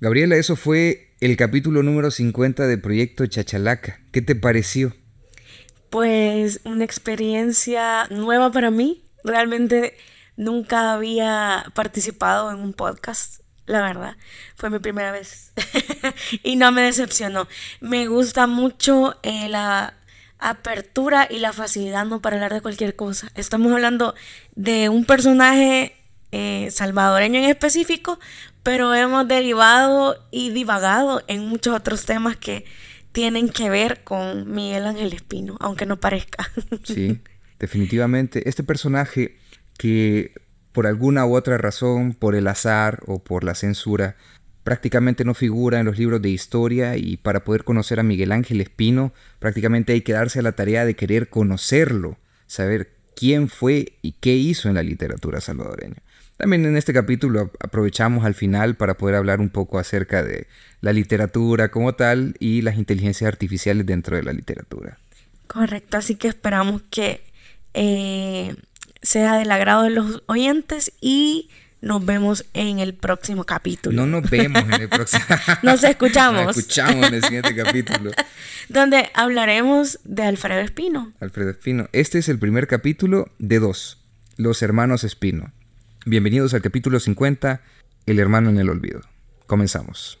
Gabriela, eso fue el capítulo número 50 de Proyecto Chachalaca. ¿Qué te pareció? Pues una experiencia nueva para mí. Realmente nunca había participado en un podcast, la verdad. Fue mi primera vez. y no me decepcionó. Me gusta mucho eh, la apertura y la facilidad ¿no? para hablar de cualquier cosa. Estamos hablando de un personaje eh, salvadoreño en específico, pero hemos derivado y divagado en muchos otros temas que tienen que ver con Miguel Ángel Espino, aunque no parezca. Sí, definitivamente. Este personaje que por alguna u otra razón, por el azar o por la censura, prácticamente no figura en los libros de historia y para poder conocer a Miguel Ángel Espino prácticamente hay que darse a la tarea de querer conocerlo, saber quién fue y qué hizo en la literatura salvadoreña. También en este capítulo aprovechamos al final para poder hablar un poco acerca de la literatura como tal y las inteligencias artificiales dentro de la literatura. Correcto, así que esperamos que eh, sea del agrado de los oyentes y nos vemos en el próximo capítulo. No nos vemos en el próximo. nos escuchamos. Nos escuchamos en el siguiente capítulo. Donde hablaremos de Alfredo Espino. Alfredo Espino. Este es el primer capítulo de dos. Los hermanos Espino. Bienvenidos al capítulo 50, El hermano en el olvido. Comenzamos.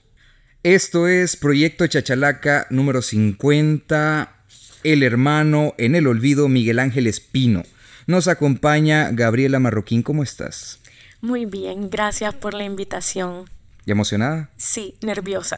Esto es Proyecto Chachalaca número 50, El hermano en el olvido, Miguel Ángel Espino. Nos acompaña Gabriela Marroquín, ¿cómo estás? Muy bien, gracias por la invitación. ¿Y emocionada? Sí, nerviosa.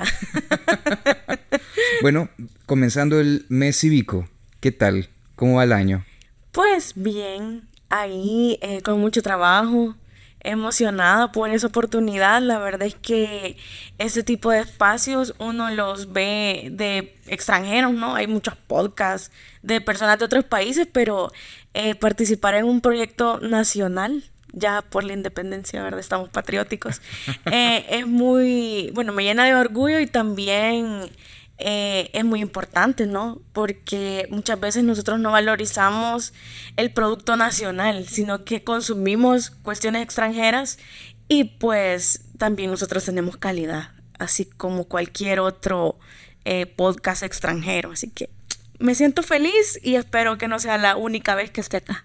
bueno, comenzando el mes cívico, ¿qué tal? ¿Cómo va el año? Pues bien, ahí eh, con mucho trabajo, emocionada por esa oportunidad. La verdad es que ese tipo de espacios uno los ve de extranjeros, ¿no? Hay muchos podcasts de personas de otros países, pero eh, participar en un proyecto nacional, ya por la independencia, ¿verdad? Estamos patrióticos, eh, es muy, bueno, me llena de orgullo y también eh, es muy importante, ¿no? Porque muchas veces nosotros no valorizamos el producto nacional, sino que consumimos cuestiones extranjeras y pues también nosotros tenemos calidad, así como cualquier otro eh, podcast extranjero. Así que me siento feliz y espero que no sea la única vez que esté acá.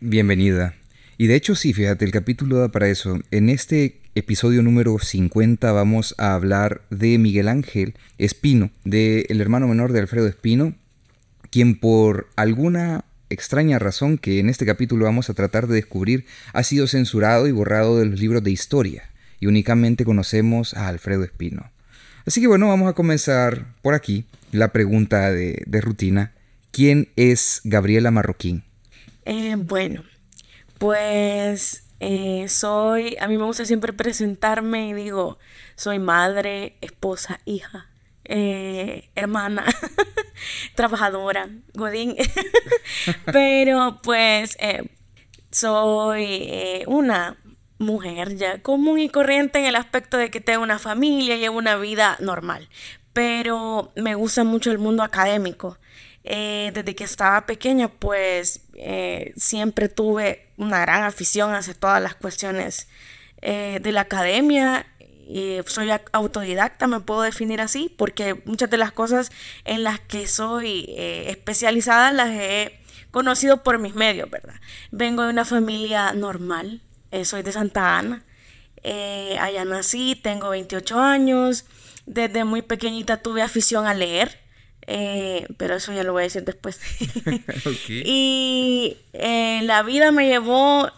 Bienvenida. Y de hecho sí, fíjate, el capítulo da para eso. En este episodio número 50 vamos a hablar de Miguel Ángel Espino, del el hermano menor de Alfredo Espino, quien por alguna extraña razón que en este capítulo vamos a tratar de descubrir ha sido censurado y borrado de los libros de historia, y únicamente conocemos a Alfredo Espino. Así que bueno, vamos a comenzar por aquí la pregunta de, rutina. ¿Quién es Gabriela Marroquín? Eh, bueno, pues eh, soy, a mí me gusta siempre presentarme y digo, soy madre, esposa, hija, eh, hermana, trabajadora, godín, pero pues eh, soy una mujer ya común y corriente en el aspecto de que tengo una familia y una vida normal, pero me gusta mucho el mundo académico. Eh, desde que estaba pequeña, pues eh, siempre tuve una gran afición hacia todas las cuestiones eh, de la academia. Y soy autodidacta, me puedo definir así, porque muchas de las cosas en las que soy especializada las he conocido por mis medios, ¿verdad? Vengo de una familia normal, soy de Santa Ana, allá nací, tengo 28 años, desde muy pequeñita tuve afición a leer, eh, pero eso ya lo voy a decir después. Y eh, la vida me llevó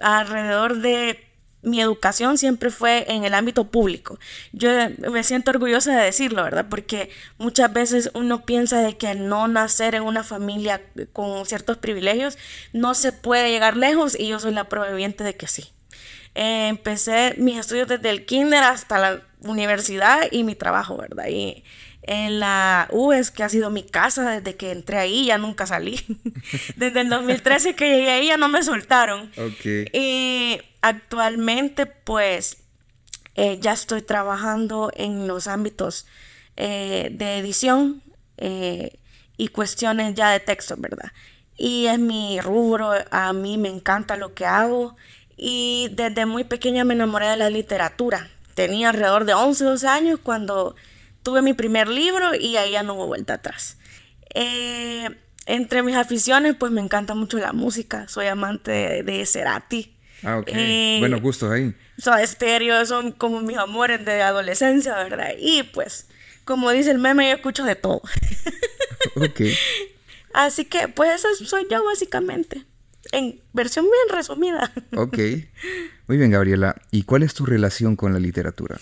alrededor de mi educación siempre fue en el ámbito público. Yo me siento orgullosa de decirlo, ¿verdad? Porque muchas veces uno piensa de que al no nacer en una familia con ciertos privilegios no se puede llegar lejos y yo soy la prueba de que sí. Eh, empecé mis estudios desde el kinder hasta la universidad y mi trabajo, ¿verdad? Y en la UES, que ha sido mi casa desde que entré ahí, ya nunca salí. desde el 2013 que llegué ahí ya no me soltaron. Y actualmente pues eh, ya estoy trabajando en los ámbitos eh, de edición eh, y cuestiones ya de texto, ¿verdad? Y es mi rubro, a mí me encanta lo que hago y desde muy pequeña me enamoré de la literatura tenía alrededor de 11, 12 años cuando tuve mi primer libro y ahí ya no hubo vuelta atrás. Eh, entre mis aficiones, pues me encanta mucho la música. Soy amante de, Cerati. Ah, ok. Eh, bueno, gustos ahí. Soy estéreo, son como mis amores de adolescencia, ¿verdad? Y pues, como dice el meme, yo escucho de todo. ok. Así que, pues, eso soy yo básicamente. En versión bien resumida. Ok. Muy bien, Gabriela. ¿Y cuál es tu relación con la literatura?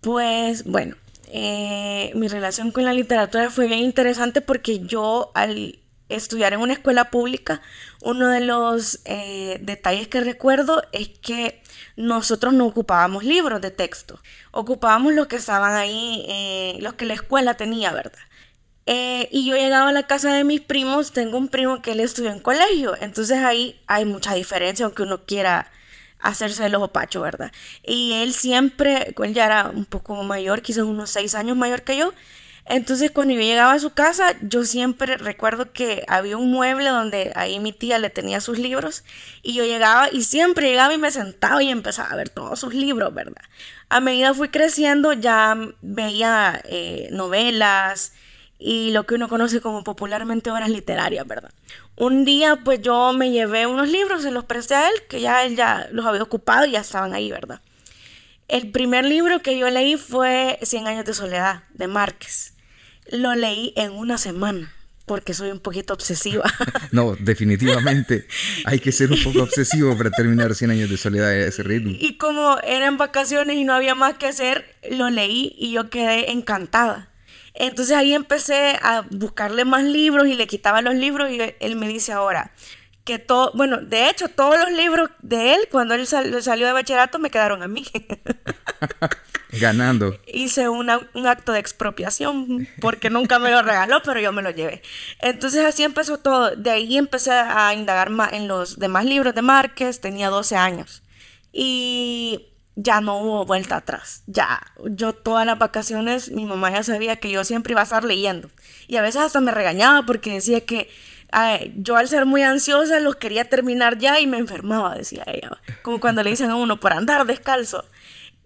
Pues, bueno, eh, mi relación con la literatura fue bien interesante porque yo al estudiar en una escuela pública, uno de los eh, detalles que recuerdo es que nosotros no ocupábamos libros de texto, ocupábamos los que estaban ahí, eh, los que la escuela tenía, ¿verdad? y yo llegaba a la casa de mis primos, tengo un primo que él estudió en colegio, entonces ahí hay mucha diferencia, aunque uno quiera hacerse el ojo pacho, ¿verdad? Y él siempre, él ya era un poco mayor, quizás unos seis años mayor que yo. Entonces cuando yo llegaba a su casa, yo siempre recuerdo que había un mueble donde ahí mi tía le tenía sus libros y yo llegaba y siempre llegaba y me sentaba y empezaba a ver todos sus libros, ¿verdad? A medida fui creciendo ya veía eh, novelas, y lo que uno conoce como popularmente obras literarias, ¿verdad? Un día pues yo me llevé unos libros, se los presté a él, que ya él ya los había ocupado y ya estaban ahí, ¿verdad? El primer libro que yo leí fue Cien años de soledad, de Márquez. Lo leí en una semana porque soy un poquito obsesiva. no, definitivamente. Hay que ser un poco obsesivo para terminar 100 años de soledad a ese ritmo. Y como eran vacaciones y no había más que hacer, lo leí y yo quedé encantada. Entonces ahí empecé a buscarle más libros y le quitaba los libros y él me dice ahora que todo, bueno, de hecho todos los libros de él cuando él salió de bachillerato me quedaron a mí. Ganando. Hice un acto de expropiación porque nunca me lo regaló, pero yo me lo llevé. Entonces así empezó todo. De ahí empecé a indagar más en los demás libros de Márquez. Tenía 12 años. Y ya no hubo vuelta atrás. Ya, yo todas las vacaciones, mi mamá ya sabía que yo siempre iba a estar leyendo. Y a veces hasta me regañaba porque decía que yo al ser muy ansiosa los quería terminar ya y me enfermaba, decía ella. Como cuando le dicen a uno por andar descalzo.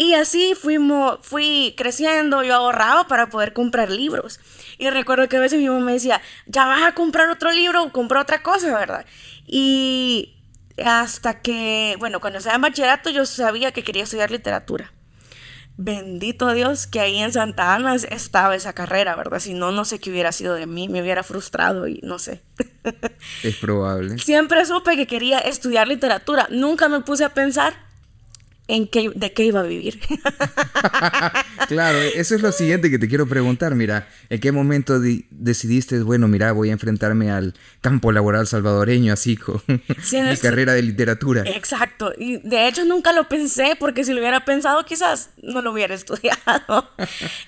Y así fuimos, fui creciendo, yo ahorraba para poder comprar libros. Y recuerdo que a veces mi mamá me decía, ya vas a comprar otro libro, compra otra cosa, ¿verdad? Y hasta que, bueno, cuando estaba en bachillerato yo sabía que quería estudiar literatura. Bendito Dios que ahí en Santa Ana estaba esa carrera, ¿verdad? Si no, no sé qué hubiera sido de mí, me hubiera frustrado y no sé. Es probable. Siempre supe que quería estudiar literatura. Nunca me puse a pensar en qué, de qué iba a vivir. claro, eso es lo siguiente que te quiero preguntar. Mira, ¿en qué momento decidiste, bueno, mira, voy a enfrentarme al campo laboral salvadoreño, así con mi carrera de literatura? Exacto, y de hecho nunca lo pensé, porque si lo hubiera pensado quizás no lo hubiera estudiado.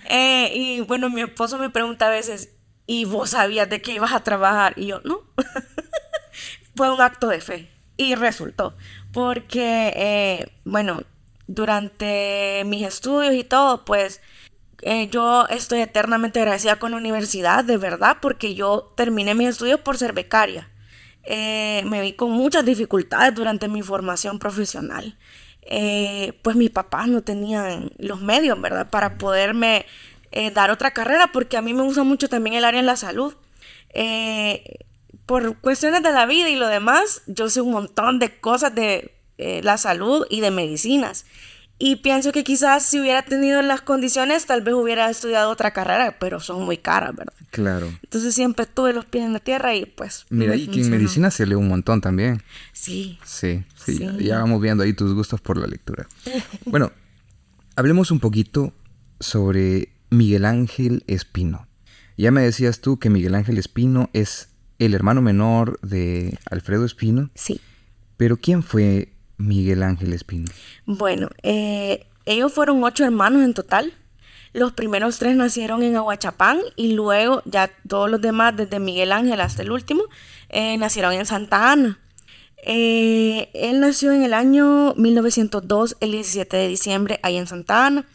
Eh, y bueno, mi esposo me pregunta a veces, ¿y vos sabías de qué ibas a trabajar? Y yo, no. Fue un acto de fe y resultó porque, eh, bueno, durante mis estudios y todo, pues eh, yo estoy eternamente agradecida con la universidad, de verdad, porque yo terminé mis estudios por ser becaria. Eh, me vi con muchas dificultades durante mi formación profesional. pues mis papás no tenían los medios, ¿verdad? Para poderme dar otra carrera, porque a mí me gusta mucho también el área en la salud por cuestiones de la vida y lo demás, yo sé un montón de cosas de eh, la salud y de medicinas. Y pienso que quizás si hubiera tenido las condiciones, tal vez hubiera estudiado otra carrera, pero son muy caras, ¿verdad? Claro. Entonces siempre tuve los pies en la tierra y pues... Mira, y que en medicina se lee un montón también. Sí. Sí, sí. Ya vamos viendo ahí tus gustos por la lectura. bueno, hablemos un poquito sobre Miguel Ángel Espino. Ya me decías tú que Miguel Ángel Espino es el hermano menor de Alfredo Espino. Sí. Pero ¿quién fue Miguel Ángel Espino? Bueno, eh, ellos fueron ocho hermanos en total. Los primeros tres nacieron en Aguachapán y luego ya todos los demás, desde Miguel Ángel hasta el último, eh, nacieron en Santa Ana. Eh, él nació en el año 1902, el 17 de diciembre, ahí en Santa Ana.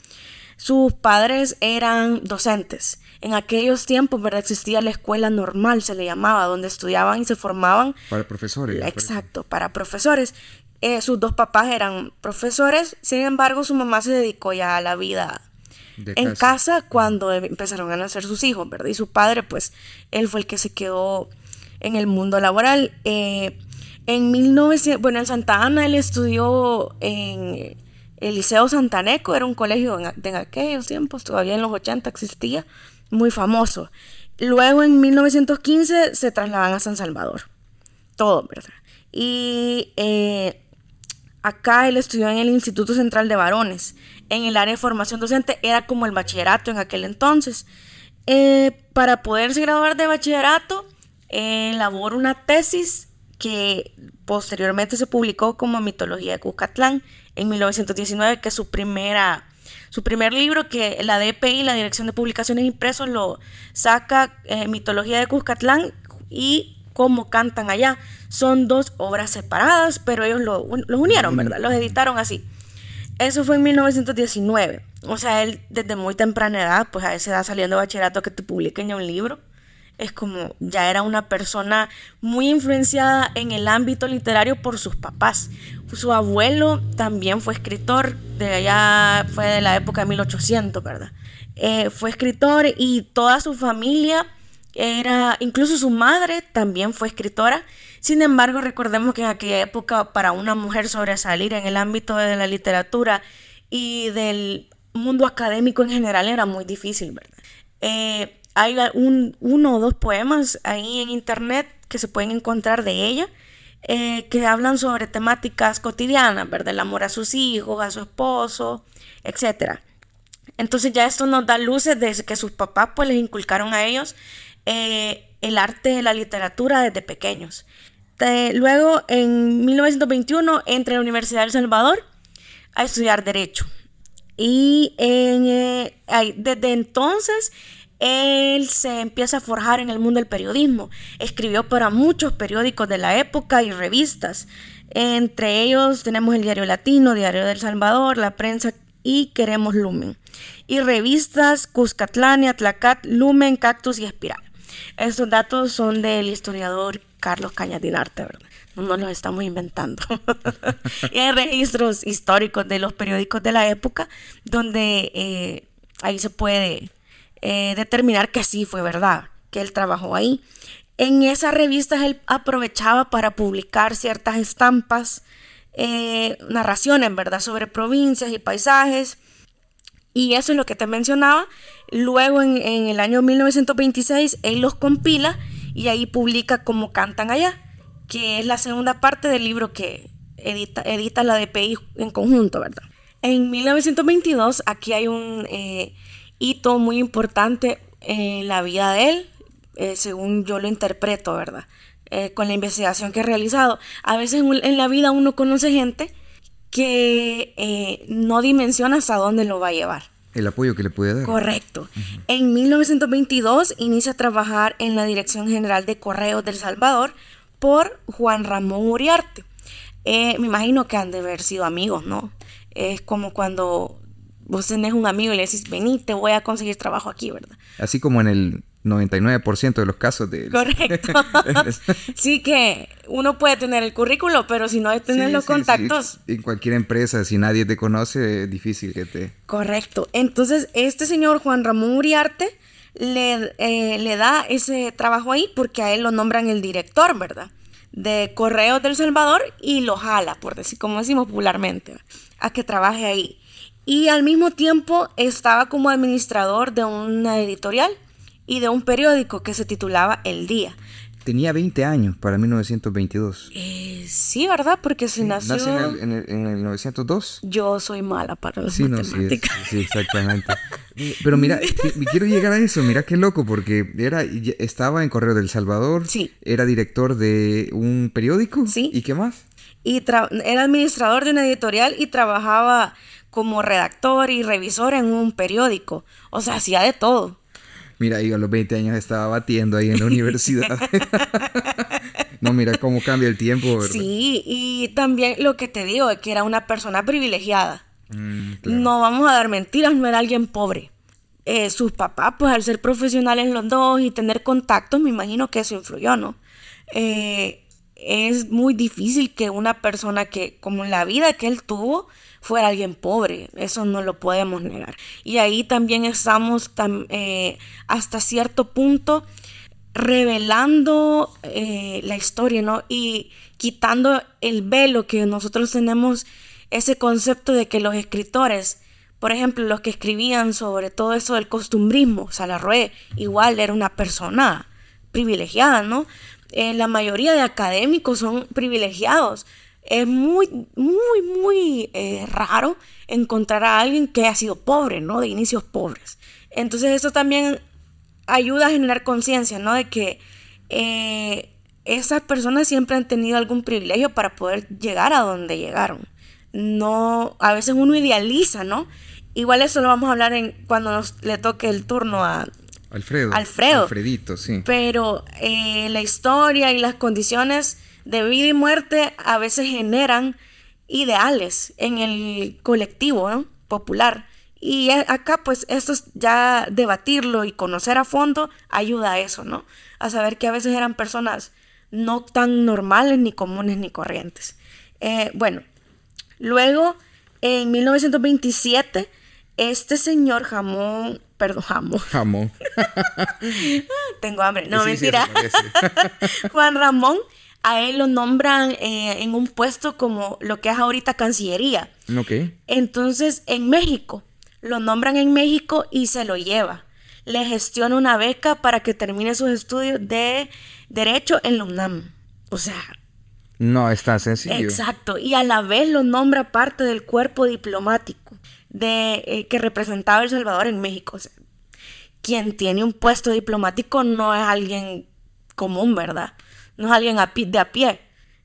Sus padres eran docentes en aquellos tiempos, ¿verdad? Existía la escuela normal, se le llamaba, donde estudiaban y se formaban. Para profesores. Exacto, para profesores. Eh, sus dos papás eran profesores, sin embargo su mamá se dedicó ya a la vida en casa. cuando empezaron a nacer sus hijos, ¿verdad? Y su padre, pues, él fue el que se quedó en el mundo laboral. Eh, en 1900, bueno, en Santa Ana él estudió en el Liceo Santaneco, era un colegio en, en aquellos tiempos, todavía en los 80 existía, muy famoso. Luego en 1915 se trasladan a San Salvador, todo, ¿verdad? Y eh, acá él estudió en el Instituto Central de Varones, en el área de formación docente, era como el bachillerato en aquel entonces. Eh, para poderse graduar de bachillerato, elaboró una tesis que posteriormente se publicó como Mitología de Cuscatlán en 1919, que es su primera su primer libro que la DPI, la Dirección de Publicaciones Impresos, lo saca eh, Mitología de Cuscatlán y Cómo cantan allá. Son dos obras separadas, pero ellos lo, los unieron, ¿verdad? Los editaron así. Eso fue en 1919. O sea, él desde muy temprana edad, pues a esa edad saliendo de bachillerato que te publiquen ya un libro es como ya era una persona muy influenciada en el ámbito literario por sus papás. Su abuelo también fue escritor, de allá fue de la época de 1800, ¿verdad? Eh, fue escritor y toda su familia era, incluso su madre también fue escritora. Sin embargo, recordemos que en aquella época para una mujer sobresalir en el ámbito de la literatura y del mundo académico en general era muy difícil, ¿verdad? Eh, hay un, uno o dos poemas ahí en internet que se pueden encontrar de ella. Eh, que hablan sobre temáticas cotidianas, ¿verdad? El amor a sus hijos, a su esposo, etc. Entonces ya esto nos da luces de que sus papás pues les inculcaron a ellos eh, el arte la literatura desde pequeños. luego en 1921 entra a la Universidad de Salvador a estudiar Derecho. Y eh, desde entonces él se empieza a forjar en el mundo del periodismo. Escribió para muchos periódicos de la época y revistas. Entre ellos tenemos el Diario Latino, Diario del Salvador, La Prensa y Queremos Lumen. Y revistas Cuscatlán, Atlacat, Lumen, Cactus y Espiral. Estos datos son del historiador Carlos Cañadinarte, ¿verdad? No nos los estamos inventando. y hay registros históricos de los periódicos de la época donde eh, ahí se puede eh, determinar que sí fue verdad, que él trabajó ahí. En esas revistas él aprovechaba para publicar ciertas estampas, eh, narraciones, ¿verdad?, sobre provincias y paisajes. Y eso es lo que te mencionaba. Luego en, el año 1926 él los compila y ahí publica Como cantan allá, que es la segunda parte del libro que edita, edita la DPI en conjunto, ¿verdad? En 1922 aquí hay un eh, hito muy importante en la vida de él, eh, según yo lo interpreto, ¿verdad? Eh, con la investigación que he realizado. A veces en, la vida uno conoce gente que eh, no dimensiona hasta dónde lo va a llevar. El apoyo que le puede dar. Correcto. En 1922 inicia a trabajar en la Dirección General de Correos del Salvador por Juan Ramón Uriarte. me imagino que han de haber sido amigos, ¿no? Es como cuando vos tenés un amigo y le decís, vení, te voy a conseguir trabajo aquí, ¿verdad? Así como en el 99% de los casos de... Correcto. sí que uno puede tener el currículo, pero si no tienes los contactos... En cualquier empresa, si nadie te conoce, es difícil que te... Correcto. Entonces, este señor Juan Ramón Uriarte le, eh, le da ese trabajo ahí porque a él lo nombran el director, ¿verdad? De Correos del Salvador y lo jala, por decir, como decimos popularmente, a que trabaje ahí y al mismo tiempo estaba como administrador de una editorial y de un periódico que se titulaba El Día. Tenía 20 años para 1922. Eh, sí, ¿verdad? Porque se nació... ¿Nació en el, en, 902? Yo soy mala para las matemáticas. sí, exactamente. Pero mira, quiero llegar a eso. Mira qué loco, porque era, estaba en Correo del Salvador. Sí. Era director de un periódico. Sí. ¿Y qué más? Y era administrador de una editorial y trabajaba como redactor y revisor en un periódico. O sea, hacía de todo. Mira, yo a los 20 años estaba batiendo ahí en la universidad. no, mira cómo cambia el tiempo, ¿verdad? Sí, y también lo que te digo es que era una persona privilegiada. Mm, no vamos a dar mentiras, no era alguien pobre. Eh, sus papás, pues al ser profesionales los dos y tener contactos, me imagino que eso influyó, ¿no? Eh, es muy difícil que una persona que, como la vida que él tuvo, fuera alguien pobre. Eso no lo podemos negar. Y ahí también estamos eh, hasta cierto punto revelando eh, la historia, ¿no? Y quitando el velo que nosotros tenemos, ese concepto de que los escritores, por ejemplo, los que escribían sobre todo eso del costumbrismo, Salarrué igual era una persona privilegiada, ¿no? Eh, la mayoría de académicos son privilegiados. Es muy, muy, muy eh, raro encontrar a alguien que haya sido pobre, ¿no? De inicios pobres. Entonces eso también ayuda a generar conciencia, ¿no? De que eh, esas personas siempre han tenido algún privilegio para poder llegar a donde llegaron. No, a veces uno idealiza, ¿no? Igual eso lo vamos a hablar cuando nos le toque el turno a Alfredo. Alfredo. Alfredito, sí. Pero eh, la historia y las condiciones de vida y muerte a veces generan ideales en el colectivo ¿no? popular. Y acá, pues, esto es ya debatirlo y conocer a fondo ayuda a eso, ¿no? A saber que a veces eran personas no tan normales, ni comunes, ni corrientes. Eh, bueno, luego, en 1927, este señor Jamón, perdón, Jamón. Jamón. Tengo hambre, no, mentira. Juan Ramón, a él lo nombran eh, en un puesto como lo que es ahorita Cancillería. Ok. Entonces, en México, lo nombran en México y se lo lleva. Le gestiona una beca para que termine sus estudios de Derecho en la UNAM. O sea... No es tan sencillo. Exacto. Y a la vez lo nombra parte del cuerpo diplomático de, eh, que representaba El Salvador en México. quien tiene un puesto diplomático no es alguien común, ¿verdad? No es alguien de a pie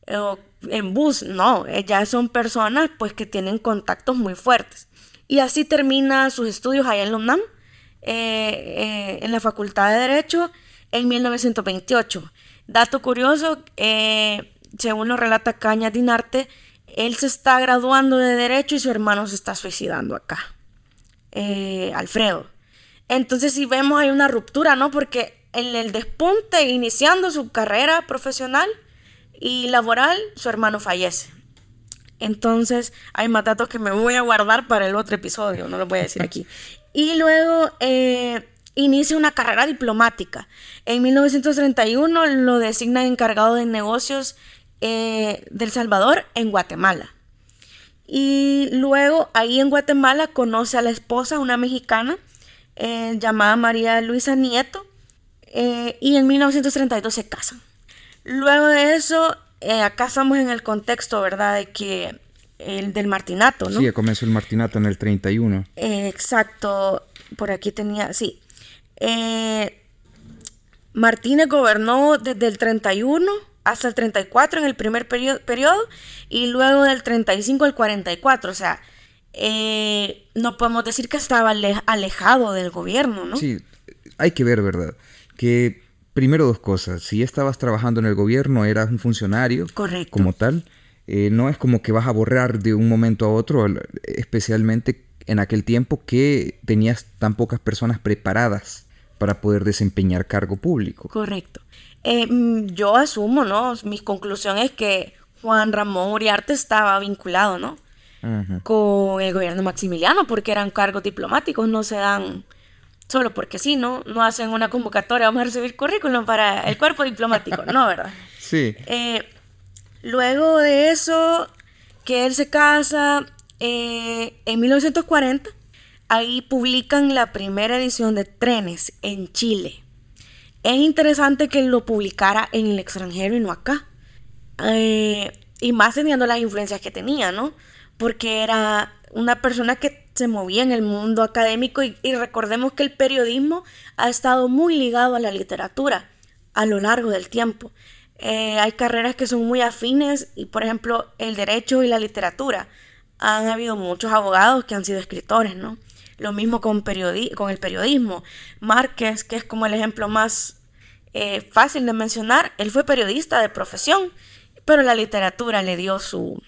o en bus, no, ya son personas pues que tienen contactos muy fuertes. Y así termina sus estudios allá en la UNAM, eh, eh, en la Facultad de Derecho, en 1928. Dato curioso, según lo relata Caña Dinarte, él se está graduando de derecho y su hermano se está suicidando acá. Eh, Alfredo. Entonces si vemos hay una ruptura, ¿no? Porque en el despunte, iniciando su carrera profesional y laboral, su hermano fallece. Entonces hay más datos que me voy a guardar para el otro episodio, no lo voy a decir aquí. Y luego eh, inicia una carrera diplomática. En 1931 lo designan encargado de negocios eh, del Salvador en Guatemala. Y luego ahí en Guatemala conoce a la esposa, una mexicana, eh, llamada María Luisa Nieto, eh, y en 1932 se casan. Luego de eso, acá estamos en el contexto, ¿verdad? De que el del martinato, ¿no? Sí, comenzó el martinato en el 31. exacto, por aquí tenía, sí. Martínez gobernó desde el 31 hasta el 34 en el primer periodo, y luego del 35 al 44. O sea, eh, no podemos decir que estaba alejado del gobierno, ¿no? Sí, hay que ver, ¿verdad? Que primero dos cosas. Si estabas trabajando en el gobierno, eras un funcionario Correcto. como tal. Eh, no es como que vas a borrar de un momento a otro, especialmente en aquel tiempo que tenías tan pocas personas preparadas para poder desempeñar cargo público. Correcto. Eh, mm, yo asumo, ¿no? Mi conclusión es que Juan Ramón Uriarte estaba vinculado, ¿no? Con el gobierno maximiliano, porque eran cargos diplomáticos, no se dan solo porque sí, ¿no? No hacen una convocatoria, vamos a recibir currículum para el cuerpo diplomático, ¿no? ¿Verdad? Sí. Eh, luego de eso, que él se casa eh, en 1940, ahí publican la primera edición de Trenes en Chile es interesante que lo publicara en el extranjero y no acá. Eh, y más teniendo las influencias que tenía, ¿no? Porque era una persona que se movía en el mundo académico y, recordemos que el periodismo ha estado muy ligado a la literatura a lo largo del tiempo. Eh, hay carreras que son muy afines y por ejemplo el derecho y la literatura. Han habido muchos abogados que han sido escritores, ¿no? Lo mismo con, con el periodismo. Márquez, que es como el ejemplo más eh, fácil de mencionar, él fue periodista de profesión, pero la literatura le dio su,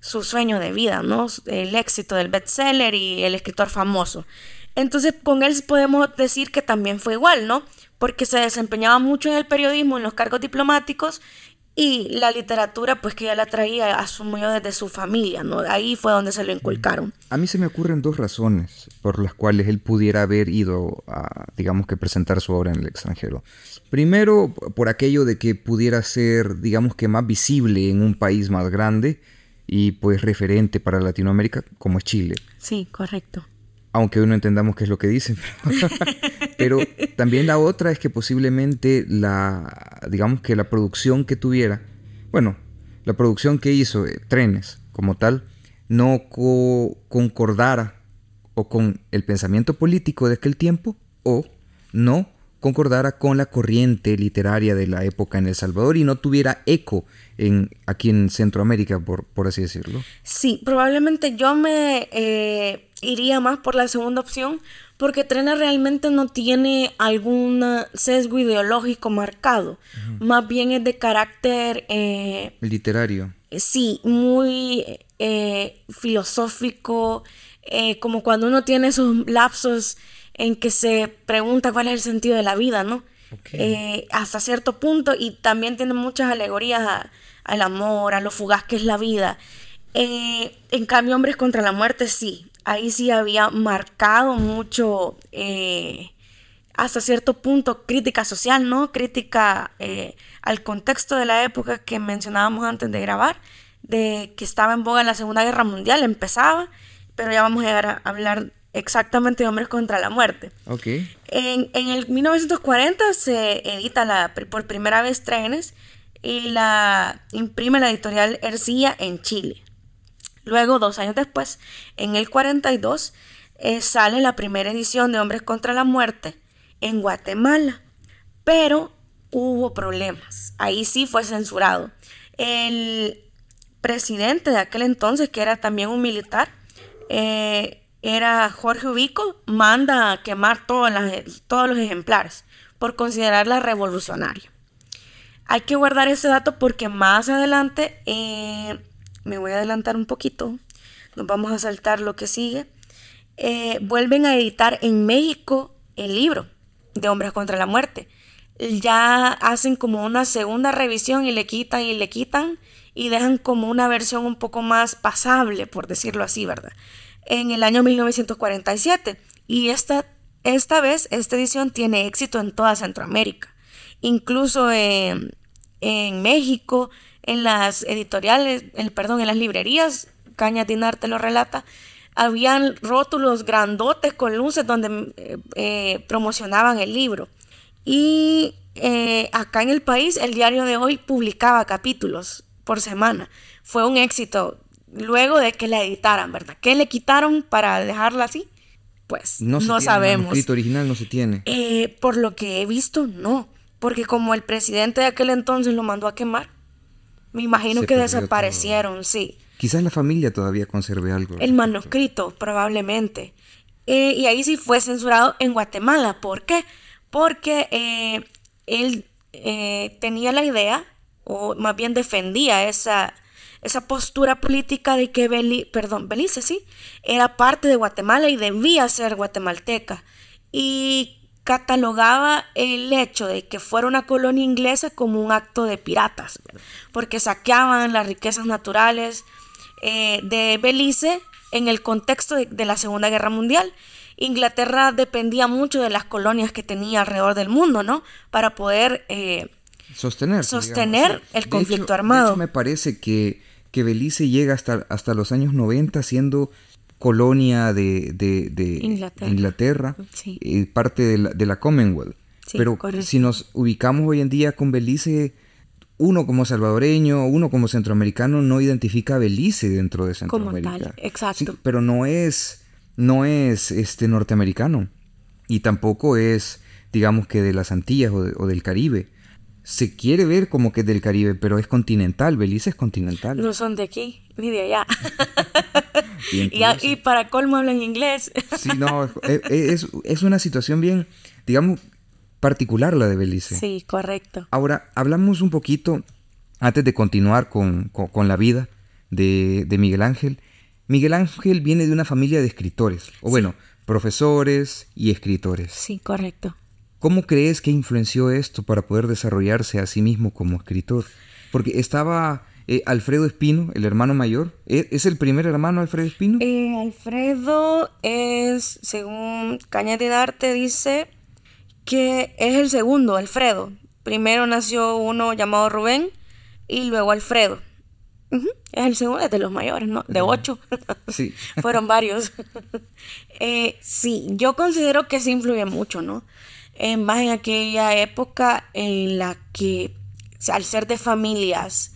su sueño de vida, ¿no? El éxito del bestseller y el escritor famoso. Entonces, con él podemos decir que también fue igual, ¿no? Porque se desempeñaba mucho en el periodismo, en los cargos diplomáticos, Y la literatura, pues que ya la traía, asumió desde su familia, ¿no? Ahí fue donde se lo inculcaron. A mí se me ocurren dos razones por las cuales él pudiera haber ido a, digamos que, presentar su obra en el extranjero. Primero, por aquello de que pudiera ser, digamos que, más visible en un país más grande y pues referente para Latinoamérica como es Chile. Sí, correcto. Aunque hoy no entendamos qué es lo que dicen. Pero también la otra es que posiblemente la, digamos que la producción que tuviera, bueno, la producción que hizo, eh, Trenes como tal, no concordara o con el pensamiento político de aquel tiempo o no concordara con la corriente literaria de la época en El Salvador y no tuviera eco en, aquí en Centroamérica, por, por así decirlo. Sí, probablemente yo me eh, iría más por la segunda opción porque Trena realmente no tiene algún sesgo ideológico marcado, más bien es de carácter... Eh, Literario. Sí, muy eh, filosófico, como cuando uno tiene esos lapsos en que se pregunta cuál es el sentido de la vida, ¿no? Eh, hasta cierto punto y también tiene muchas alegorías al amor, a lo fugaz que es la vida. Eh, en cambio, Hombres contra la Muerte sí, ahí sí había marcado mucho, eh, hasta cierto punto, crítica social, ¿no? Crítica al contexto de la época que mencionábamos antes de grabar, de que estaba en boga en la Segunda Guerra Mundial, empezaba, pero ya vamos a llegar a hablar exactamente Hombres contra la Muerte. Okay. En, el 1940 se edita la, por primera vez Trenes y la imprime la editorial Ercilla en Chile. Luego, dos años después, en el 42, eh, sale la primera edición de Hombres contra la Muerte en Guatemala. Pero hubo problemas. Ahí sí fue censurado. El presidente de aquel entonces, que era también un militar, eh, era Jorge Ubico, manda a quemar todos los ejemplares por considerarla revolucionaria. Hay que guardar ese dato porque más adelante, eh, me voy a adelantar un poquito, nos vamos a saltar lo que sigue, eh, vuelven a editar en México el libro de Hombres contra la Muerte. Ya hacen como una segunda revisión y le quitan y le quitan y dejan como una versión un poco más pasable, por decirlo así, ¿verdad? En el año 1947 y esta, esta vez esta edición tiene éxito en toda Centroamérica, incluso en, México, en las editoriales, el, perdón, en las librerías, Caña Dinar te lo relata, habían rótulos grandotes con luces donde eh, eh, promocionaban el libro. Y eh, acá en el país, el diario de hoy publicaba capítulos por semana. Fue un éxito luego de que la editaran, ¿verdad? ¿Qué le quitaron para dejarla así? Pues no, sabemos. El original no se tiene. Eh, por lo que he visto, no. Porque como el presidente de aquel entonces lo mandó a quemar, me imagino que desaparecieron, sí. Quizás la familia todavía conserve algo. El manuscrito, probablemente. Eh, y ahí sí fue censurado en Guatemala. ¿Por qué? Porque eh, él tenía la idea, o más bien defendía esa esa postura política de que perdón, Belice, sí, era parte de Guatemala y debía ser guatemalteca. Y catalogaba el hecho de que fuera una colonia inglesa como un acto de piratas, porque saqueaban las riquezas naturales eh, de Belice en el contexto de, la Segunda Guerra Mundial. Inglaterra dependía mucho de las colonias que tenía alrededor del mundo, ¿no? Para poder eh, sostener, sostener el conflicto armado. De hecho, me parece que que Belice llega hasta, hasta los años 90 siendo colonia de, Inglaterra, y parte de la, Commonwealth. Pero si nos ubicamos hoy en día con Belice, uno como salvadoreño, uno como centroamericano no identifica a Belice dentro de Centroamérica. Como tal, exacto. pero no es, no es este norteamericano y tampoco es, digamos que de las Antillas o del Caribe se quiere ver como que es del Caribe, pero es continental, Belice es continental. No son de aquí, ni de allá. y, para colmo hablan inglés. sí, no, es, una situación bien, digamos, particular la de Belice. Sí, correcto. Ahora, hablamos un poquito, antes de continuar con, la vida de, Miguel Ángel. Miguel Ángel viene de una familia de escritores, o bueno, profesores y escritores. Sí, correcto. ¿Cómo crees que influenció esto para poder desarrollarse a sí mismo como escritor? Porque estaba eh, Alfredo Espino, el hermano mayor. ¿E-, ¿Es, el primer hermano Alfredo Espino? Eh, Alfredo es, según Caña de Darte, dice que es el segundo, Alfredo. Primero nació uno llamado Rubén y luego Alfredo. Es el segundo de los mayores, ¿no? De ocho. Sí. Fueron varios. Eh, sí, yo considero que sí influye mucho, ¿no? Más en aquella época en la que, al ser de familias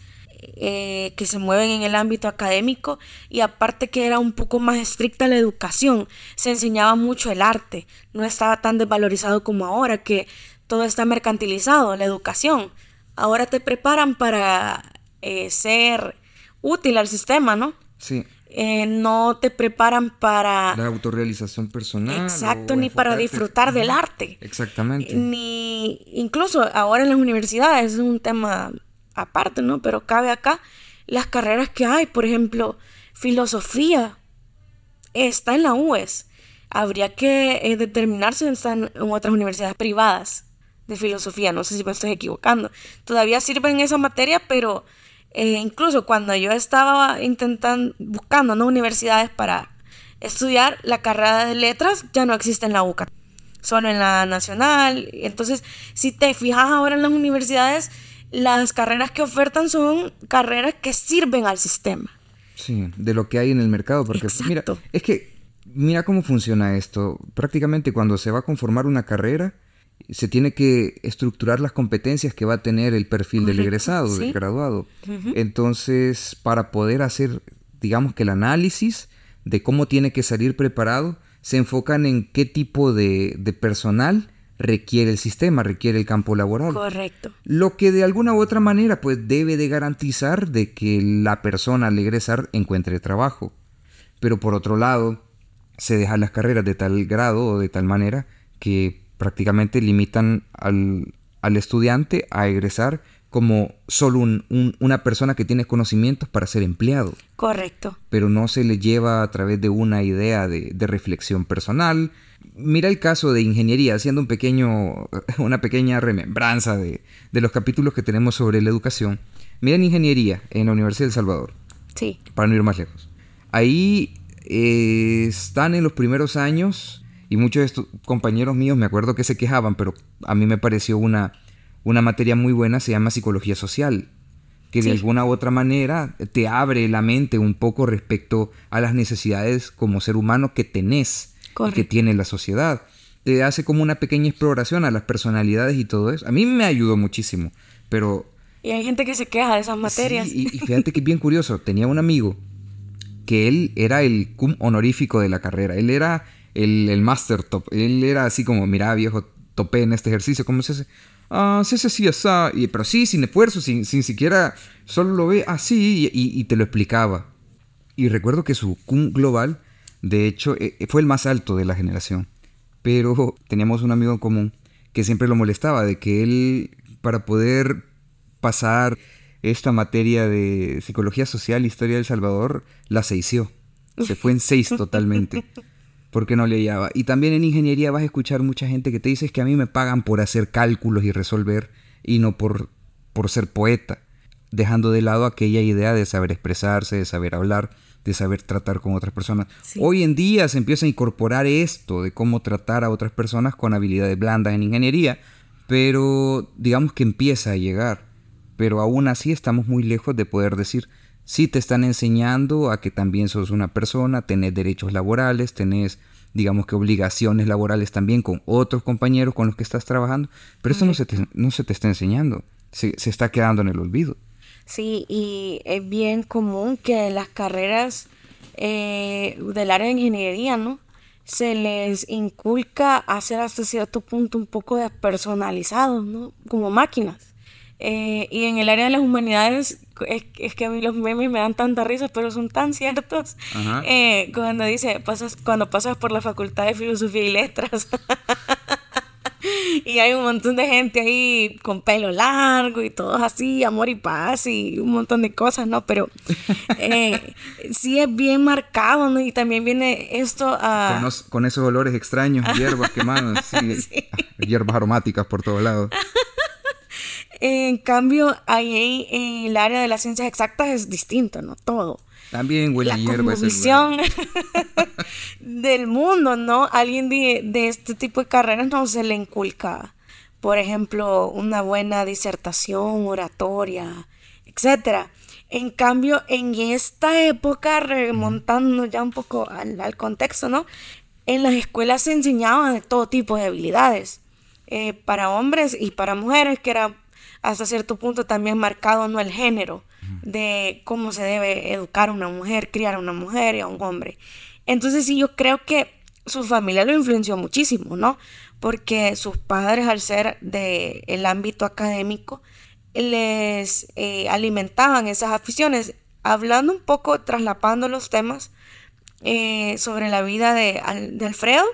eh, que se mueven en el ámbito académico y aparte que era un poco más estricta la educación, se enseñaba mucho el arte, no estaba tan desvalorizado como ahora, que todo está mercantilizado, la educación. Ahora te preparan para eh, ser útil al sistema, ¿no? Sí. Eh, no te preparan para... La autorrealización personal. Exacto, ni para disfrutar del arte. Exactamente. Ni incluso ahora en las universidades es un tema aparte, ¿no? Pero cabe acá las carreras que hay, por ejemplo, filosofía está en la UES. Habría que eh, determinarse si están en otras universidades privadas de filosofía, no sé si me estoy equivocando. Todavía sirven esa materia, pero eh, incluso cuando yo estaba intentando, buscando ¿no? universidades para estudiar, la carrera de letras ya no existe en la UCA, solo en la nacional. Entonces, si te fijas ahora en las universidades, las carreras que ofertan son carreras que sirven al sistema. Sí, de lo que hay en el mercado, porque mira, es que mira cómo funciona esto. Prácticamente cuando se va a conformar una carrera, se tiene que estructurar las competencias que va a tener el perfil del egresado, del graduado. Entonces, para poder hacer, digamos que el análisis de cómo tiene que salir preparado, se enfocan en qué tipo de, de personal requiere el sistema, requiere el campo laboral. Correcto. Lo que de alguna u otra manera pues debe de garantizar de que la persona al egresar encuentre trabajo. Pero por otro lado, se dejan las carreras de tal grado o de tal manera que prácticamente limitan al, al estudiante a egresar como solo una persona que tiene conocimientos para ser empleado. Correcto. Pero no se le lleva a través de una idea de, de reflexión personal, mira el caso de ingeniería, haciendo un pequeño, una pequeña remembranza de, los capítulos que tenemos sobre la educación. Mira en ingeniería en la Universidad de El Salvador. Sí. Para no ir más lejos. Ahí eh, están en los primeros años y muchos de estos compañeros míos me acuerdo que se quejaban, pero a mí me pareció una, una materia muy buena, se llama psicología social que de alguna u otra manera te abre la mente un poco respecto a las necesidades como ser humano que tenés que tiene la sociedad. Te hace como una pequeña exploración a las personalidades y todo eso. A mí me ayudó muchísimo, pero... Y hay gente que se queja de esas materias. y, fíjate que es bien curioso. Tenía un amigo que él era el cum honorífico de la carrera. Él era el, master top. Él era así como, mira viejo, topé en este ejercicio. ¿Cómo se hace? Ah, sí, sí, sí, Y, pero sí, sin esfuerzo, sin, sin siquiera, solo lo ve así y, y, te lo explicaba. Y recuerdo que su cum global de hecho, eh, fue el más alto de la generación. Pero teníamos un amigo en común que siempre lo molestaba de que él, para poder pasar esta materia de psicología social, historia del Salvador, la seisió. Se fue en seis totalmente. Porque no le hallaba. Y también en ingeniería vas a escuchar mucha gente que te dice que a mí me pagan por hacer cálculos y resolver y no por, por ser poeta. Dejando de lado aquella idea de saber expresarse, de saber hablar de saber tratar con otras personas. Hoy en día se empieza a incorporar esto de cómo tratar a otras personas con habilidades blandas en ingeniería, pero digamos que empieza a llegar. Pero aún así estamos muy lejos de poder decir, sí te están enseñando a que también sos una persona, tenés derechos laborales, tenés digamos que obligaciones laborales también con otros compañeros con los que estás trabajando, pero eso no se te, no se te está enseñando, se, se está quedando en el olvido. Sí, y es bien común que las carreras eh, del área de ingeniería, ¿no? Se les inculca hacer hasta cierto punto un poco despersonalizados, ¿no? Como máquinas. Eh, y en el área de las humanidades, es, que a mí los memes me dan tanta risa, pero son tan ciertos. Eh, cuando dice, pasas, cuando pasas por la facultad de filosofía y letras. y hay un montón de gente ahí con pelo largo y todos así, amor y paz y un montón de cosas, ¿no? Pero eh, sí es bien marcado, ¿no? Y también viene esto a... Con, esos olores extraños, hierbas quemadas, hierbas aromáticas por todos lados. En cambio, ahí en el área de las ciencias exactas es distinto, ¿no? Todo. También huele la hierba visión del mundo, ¿no? Alguien de, de este tipo de carreras no se le inculca, por ejemplo, una buena disertación, oratoria, etcétera. En cambio, en esta época, remontando ya un poco al, al contexto, ¿no? En las escuelas se enseñaban de todo tipo de habilidades, eh, para hombres y para mujeres, que era hasta cierto punto también marcado no el género de cómo se debe educar a una mujer, criar a una mujer y a un hombre. Entonces sí, yo creo que su familia lo influenció muchísimo, ¿no? Porque sus padres, al ser del el ámbito académico, les eh, alimentaban esas aficiones. Hablando un poco, traslapando los temas eh, sobre la vida de, de Alfredo,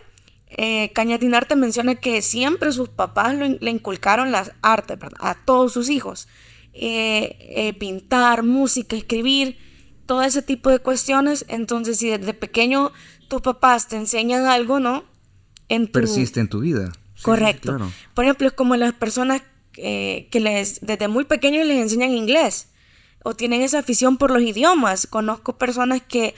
eh, Cañatinarte menciona que siempre sus papás le inculcaron las artes a todos sus hijos. Eh, eh, pintar, música, escribir, todo ese tipo de cuestiones. Entonces, si desde pequeño tus papás te enseñan algo, ¿no? En Persiste en tu vida. Correcto. Por ejemplo, es como las personas que les, desde muy pequeños les enseñan inglés o tienen esa afición por los idiomas. Conozco personas que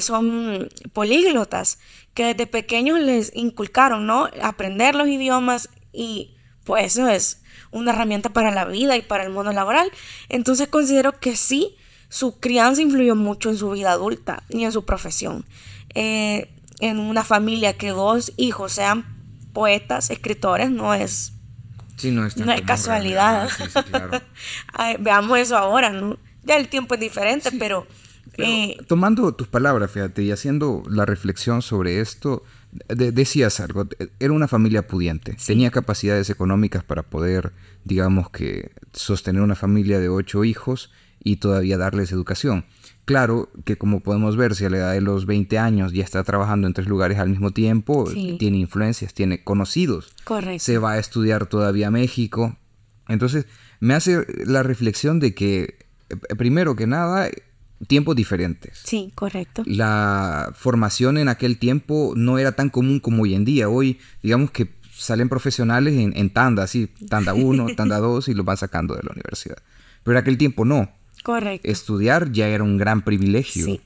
son políglotas, que desde pequeños les inculcaron, ¿no? Aprender los idiomas y pues eso es una herramienta para la vida y para el mundo laboral. Entonces considero que sí, su crianza influyó mucho en su vida adulta y en su profesión. Eh, en una familia que dos hijos sean poetas, escritores, no es, no es, casualidad. veamos eso ahora, ¿no? Ya el tiempo es diferente, pero... Eh, tomando tus palabras, fíjate, y haciendo la reflexión sobre esto, decías algo, era una familia pudiente, tenía capacidades económicas para poder, digamos que, sostener una familia de ocho hijos y todavía darles educación. Claro que como podemos ver, si a la edad de los 20 años ya está trabajando en tres lugares al mismo tiempo, tiene influencias, tiene conocidos. Correcto. Se va a estudiar todavía a México. Entonces, me hace la reflexión de que, eh, primero que nada, tiempos diferentes. Sí, correcto. La formación en aquel tiempo no era tan común como hoy en día. Hoy, digamos que salen profesionales en, en tanda, así, tanda 1, tanda 2 y los van sacando de la universidad. Pero en aquel tiempo no. Correcto. Estudiar ya era un gran privilegio. Sí.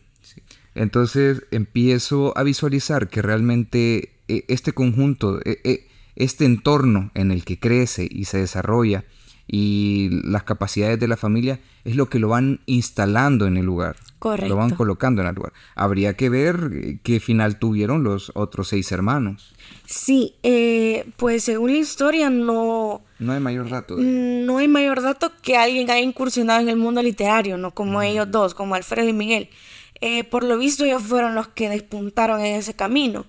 Entonces empiezo a visualizar que realmente eh, este conjunto, eh, eh, este entorno en el que crece y se desarrolla, y las capacidades de la familia es lo que lo van instalando en el lugar. Correcto. Lo van colocando en el lugar. Habría que ver eh, qué final tuvieron los otros seis hermanos. Sí, eh, pues según la historia no... No hay mayor dato. No hay mayor dato que alguien haya incursionado en el mundo literario, no como ellos dos, como Alfredo y Miguel. Eh, por lo visto ellos fueron los que despuntaron en ese camino.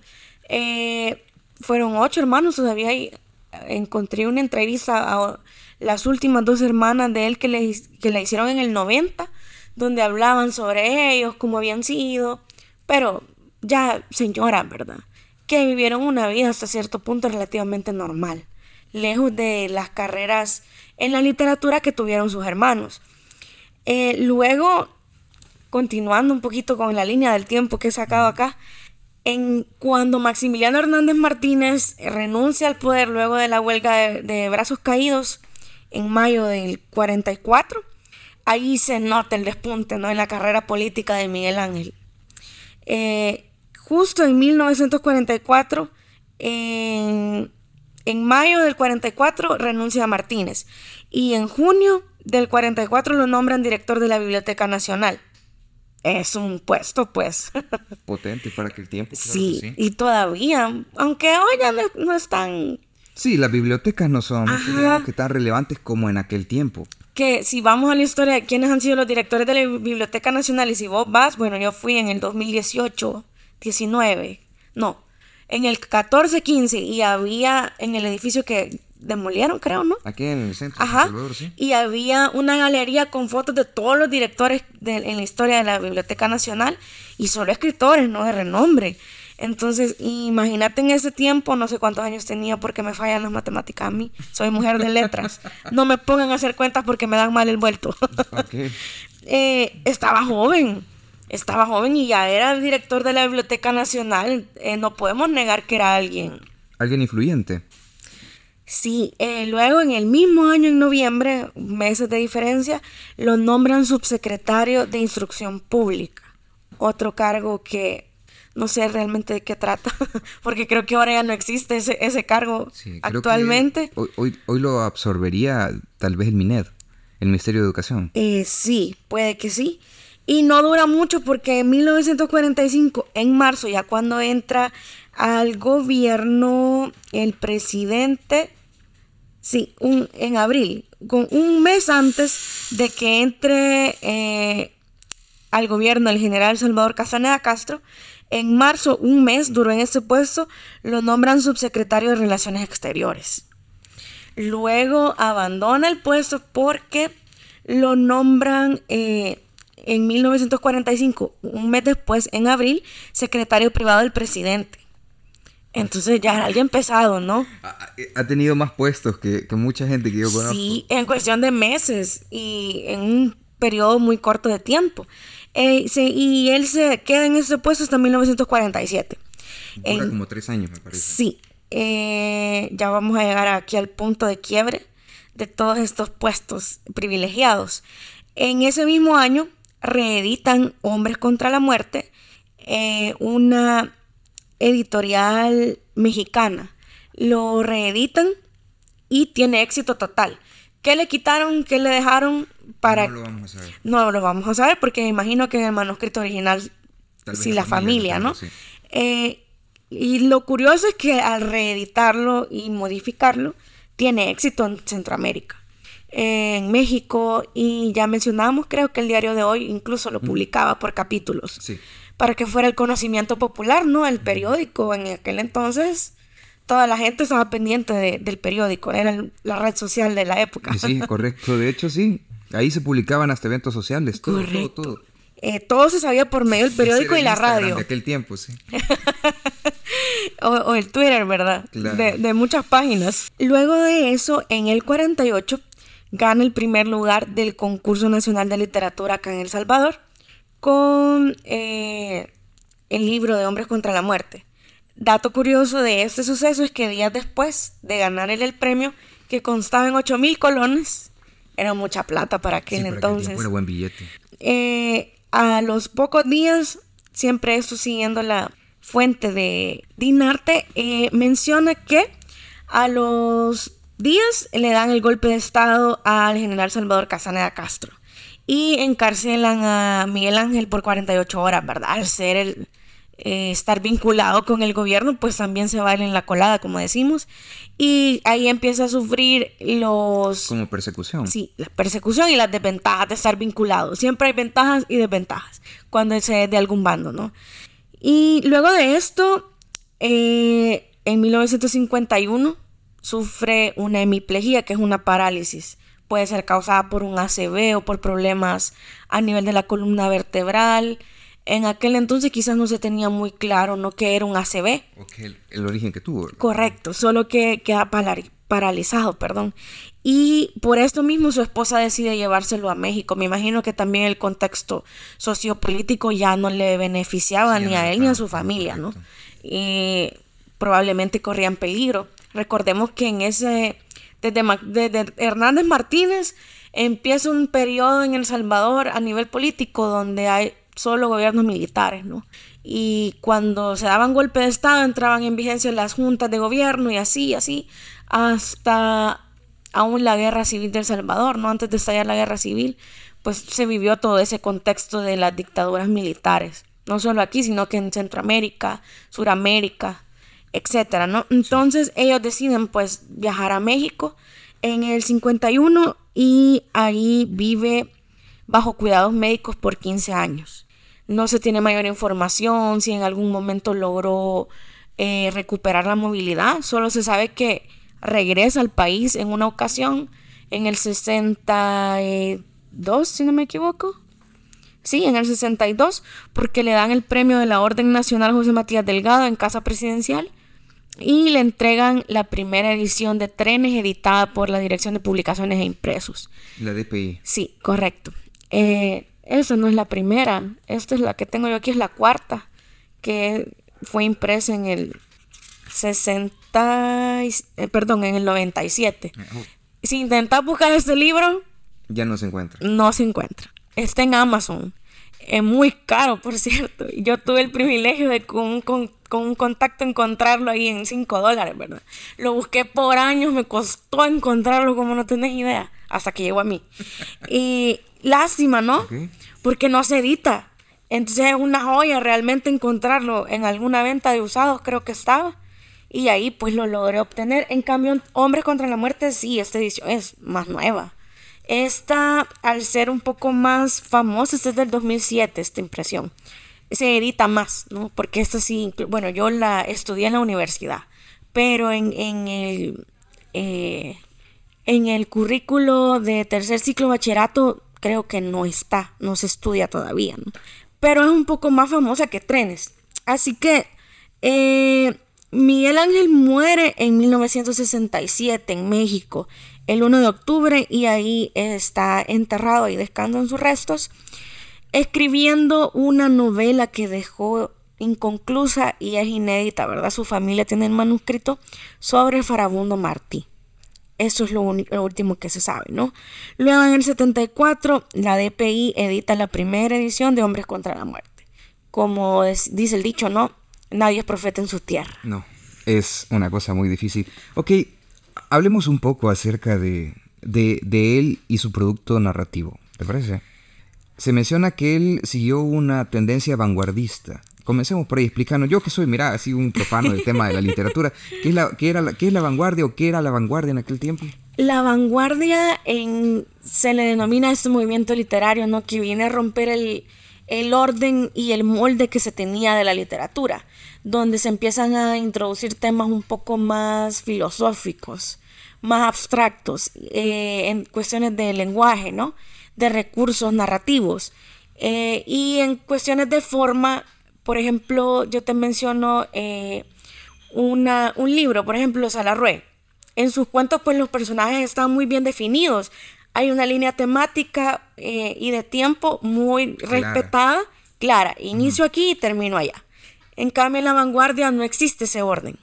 fueron ocho hermanos, todavía encontré una entrevista a las últimas dos hermanas de él que le, que hicieron en el 90, donde hablaban sobre ellos, cómo habían sido, pero ya señoras, ¿verdad? Que vivieron una vida hasta cierto punto relativamente normal, lejos de las carreras en la literatura que tuvieron sus hermanos. Eh, luego, continuando un poquito con la línea del tiempo que he sacado acá, en cuando Maximiliano Hernández Martínez renuncia al poder luego de la huelga de brazos caídos, en mayo del 44, ahí se nota el despunte ¿no? en la carrera política de Miguel Ángel. Eh, justo en 1944, en, en mayo del 44 renuncia a Martínez y en junio del 44 lo nombran director de la Biblioteca Nacional. Es un puesto, pues. Potente para aquel tiempo. sí, y todavía, aunque hoy ya no, no es tan Sí, las bibliotecas no son que tan relevantes como en aquel tiempo. Que si vamos a la historia de quiénes han sido los directores de la Biblioteca Nacional y si vos vas, bueno, yo fui en el 2018, 19, no, en el 14, 15 y había en el edificio que demolieron, creo, ¿no? Aquí en el centro. Ajá. Y había una galería con fotos de todos los directores en la historia de la Biblioteca Nacional y solo escritores, ¿no? De renombre. Entonces, imagínate en ese tiempo, no sé cuántos años tenía porque me fallan las matemáticas a mí. Soy mujer de letras. No me pongan a hacer cuentas porque me dan mal el vuelto. Eh, estaba joven. Estaba joven y ya era el director de la Biblioteca Nacional. Eh, no podemos negar que era alguien. Alguien influyente. Sí, eh, luego en el mismo año, en noviembre, meses de diferencia, lo nombran subsecretario de Instrucción Pública. Otro cargo que no sé realmente de qué trata, porque creo que ahora ya no existe ese, ese cargo actualmente. Hoy, hoy, lo absorbería tal vez el MINED, el Ministerio de Educación. Eh, sí, puede que sí. Y no dura mucho porque en 1945, en marzo, ya cuando entra al gobierno el presidente, sí, un, en abril, con un mes antes de que entre eh, al gobierno el general Salvador Castaneda Castro, en marzo, un mes duró en ese puesto, lo nombran subsecretario de Relaciones Exteriores. Luego abandona el puesto porque lo nombran eh, en 1945, un mes después, en abril, secretario privado del presidente. Entonces ya era alguien pesado, ¿no? Ha, tenido más puestos que, mucha gente que yo conozco. Sí, en cuestión de meses y en un periodo muy corto de tiempo. Eh, y él se queda en ese puesto hasta 1947. Dura como tres años, me parece. Sí. Eh, ya vamos a llegar aquí al punto de quiebre de todos estos puestos privilegiados. En ese mismo año reeditan Hombres contra la Muerte, eh, una editorial mexicana. Lo reeditan y tiene éxito total. ¿Qué le quitaron? ¿Qué le dejaron? Para... No lo vamos a saber. No lo vamos a saber porque me imagino que en el manuscrito original, sí, la familia, ¿no? Eh, y lo curioso es que al reeditarlo y modificarlo, tiene éxito en Centroamérica. en México y ya mencionamos, creo que el diario de hoy incluso lo publicaba por capítulos. Sí. Para que fuera el conocimiento popular, ¿no? El periódico en aquel entonces toda la gente estaba pendiente del periódico, era la red social de la época. Sí, correcto. De hecho, sí, Ahí se publicaban hasta eventos sociales, todo, todo, todo. Eh, todo se sabía por medio del periódico y la radio. De aquel tiempo, sí. o, el Twitter, ¿verdad? De, de, muchas páginas. Luego de eso, en el 48, gana el primer lugar del concurso nacional de literatura acá en El Salvador con eh, el libro de Hombres contra la Muerte. Dato curioso de este suceso es que días después de ganar el premio, que constaba en 8 mil colones, era mucha plata para aquel entonces. Buen billete. Eh, a los pocos días, siempre esto siguiendo la fuente de Dinarte, eh, menciona que a los días le dan el golpe de estado al general Salvador Casaneda Castro y encarcelan a Miguel Ángel por 48 horas, ¿verdad? Al ser el, eh, estar vinculado con el gobierno, pues también se va en la colada, como decimos. Y ahí empieza a sufrir los... Como persecución. Sí, la persecución y las desventajas de estar vinculado. Siempre hay ventajas y desventajas cuando es de algún bando, ¿no? Y luego de esto, eh, en 1951, sufre una hemiplegia, que es una parálisis. Puede ser causada por un ACV o por problemas a nivel de la columna vertebral en aquel entonces quizás no se tenía muy claro no que era un ACV. O el, origen que tuvo. Correcto, solo que queda paralizado, perdón. Y por esto mismo su esposa decide llevárselo a México. Me imagino que también el contexto sociopolítico ya no le beneficiaba ni a él ni a su familia, ¿no? Y probablemente corrían peligro. Recordemos que en ese, desde, desde Hernández Martínez empieza un periodo en El Salvador a nivel político donde hay solo gobiernos militares, ¿no? Y cuando se daban golpe de Estado entraban en vigencia las juntas de gobierno y así, así, hasta aún la guerra civil del Salvador, ¿no? Antes de estallar la guerra civil, pues se vivió todo ese contexto de las dictaduras militares, no solo aquí, sino que en Centroamérica, Suramérica, etcétera, ¿no? Entonces ellos deciden pues viajar a México en el 51 y ahí vive bajo cuidados médicos por 15 años. No se tiene mayor información si en algún momento logró eh, recuperar la movilidad. Solo se sabe que regresa al país en una ocasión en el 62, si no me equivoco. Sí, en el 62, porque le dan el premio de la Orden Nacional José Matías Delgado en Casa Presidencial y le entregan la primera edición de Trenes editada por la Dirección de Publicaciones e Impresos. La DPI. Sí, correcto. Eh, esa no es la primera, esta es la que tengo yo aquí, es la cuarta, que fue impresa en el 60 90, eh, perdón, en el 97. Si intentas buscar este libro, ya no se encuentra. No se encuentra. Está en Amazon. Es muy caro, por cierto. Yo tuve el privilegio de con, con, un contacto encontrarlo ahí en 5 dólares, ¿verdad? Lo busqué por años, me costó encontrarlo como no tenés idea, hasta que llegó a mí. Y lástima, ¿no? Porque no se edita. Entonces es una joya realmente encontrarlo en alguna venta de usados, creo que estaba. Y ahí pues lo logré obtener. En cambio, Hombres contra la Muerte, sí, esta edición es más nueva. Esta, al ser un poco más famosa, esta es del 2007, esta impresión. Se edita más, ¿no? Porque esta sí, bueno, yo la estudié en la universidad, pero en, el, eh, en el currículo de tercer ciclo bachillerato creo que no está, no se estudia todavía, ¿no? Pero es un poco más famosa que Trenes. Así que eh, Miguel Ángel muere en 1967 en México el 1 de octubre y ahí está enterrado y descansa en sus restos, escribiendo una novela que dejó inconclusa y es inédita, ¿verdad? Su familia tiene el manuscrito sobre farabundo Martí. Eso es lo, último que se sabe, ¿no? Luego en el 74, la DPI edita la primera edición de Hombres contra la Muerte. Como dice el dicho, ¿no? Nadie es profeta en su tierra. No, es una cosa muy difícil. Ok, hablemos un poco acerca de, de, él y su producto narrativo, ¿te parece? Se menciona que él siguió una tendencia vanguardista. Comencemos por ahí explicando. Yo que soy, mira, así un profano del tema de la literatura. ¿Qué es la, qué era la, qué es la vanguardia o qué era la vanguardia en aquel tiempo? La vanguardia en, se le denomina este movimiento literario, ¿no? Que viene a romper el, el orden y el molde que se tenía de la literatura, donde se empiezan a introducir temas un poco más filosóficos, más abstractos, eh, en cuestiones de lenguaje, ¿no? De recursos narrativos. Eh, y en cuestiones de forma, por ejemplo, yo te menciono eh, una, un libro, por ejemplo, Salarrué. En sus cuentos, pues los personajes están muy bien definidos hay una línea temática eh, y de tiempo muy respetada, clara. Inicio aquí y termino allá. En cambio, en la vanguardia no existe ese orden.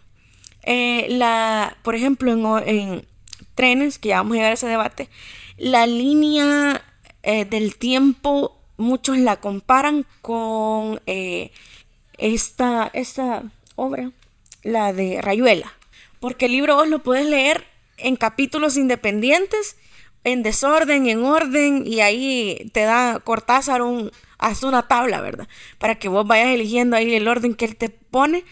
Eh, la, por ejemplo, en, trenes, que ya vamos a llegar a ese debate, la línea eh, del tiempo, muchos la comparan con esta, esta obra, la de Rayuela. Porque el libro vos lo puedes leer en capítulos independientes en desorden, en orden, y ahí te da Cortázar un, haz una tabla, ¿verdad? Para que vos vayas eligiendo ahí el orden que él te pone.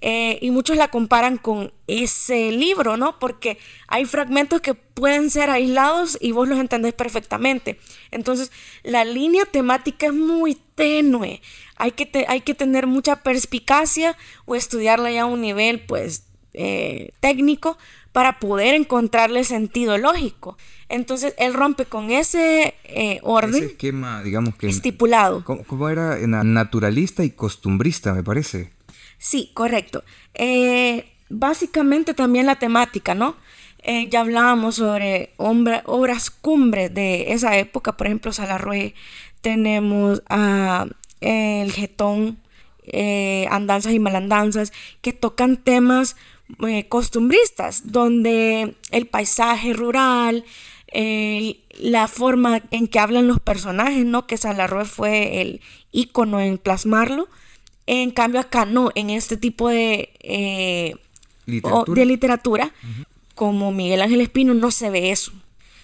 Eh, y muchos la comparan con ese libro, ¿no? Porque hay fragmentos que pueden ser aislados y vos los entendés perfectamente. Entonces, la línea temática es muy tenue. Hay que, hay que tener mucha perspicacia o estudiarla ya a un nivel, pues, eh, técnico para poder encontrarle sentido lógico. Entonces él rompe con ese eh, orden. Ese esquema, digamos que. Estipulado. ¿Cómo, era? Naturalista y costumbrista, me parece. Sí, correcto. Eh, básicamente también la temática, ¿no? Eh, ya hablábamos sobre obras cumbres de esa época, por ejemplo, Salarrué, tenemos a El Getón, Andanzas y Malandanzas, que tocan temas costumbristas, donde el paisaje rural, la forma en que hablan los personajes, ¿no? Que Salarroe fue el ícono en plasmarlo. En cambio acá no, en este tipo de, eh, ¿Literatura? de literatura, como Miguel Ángel Espino, no se ve eso.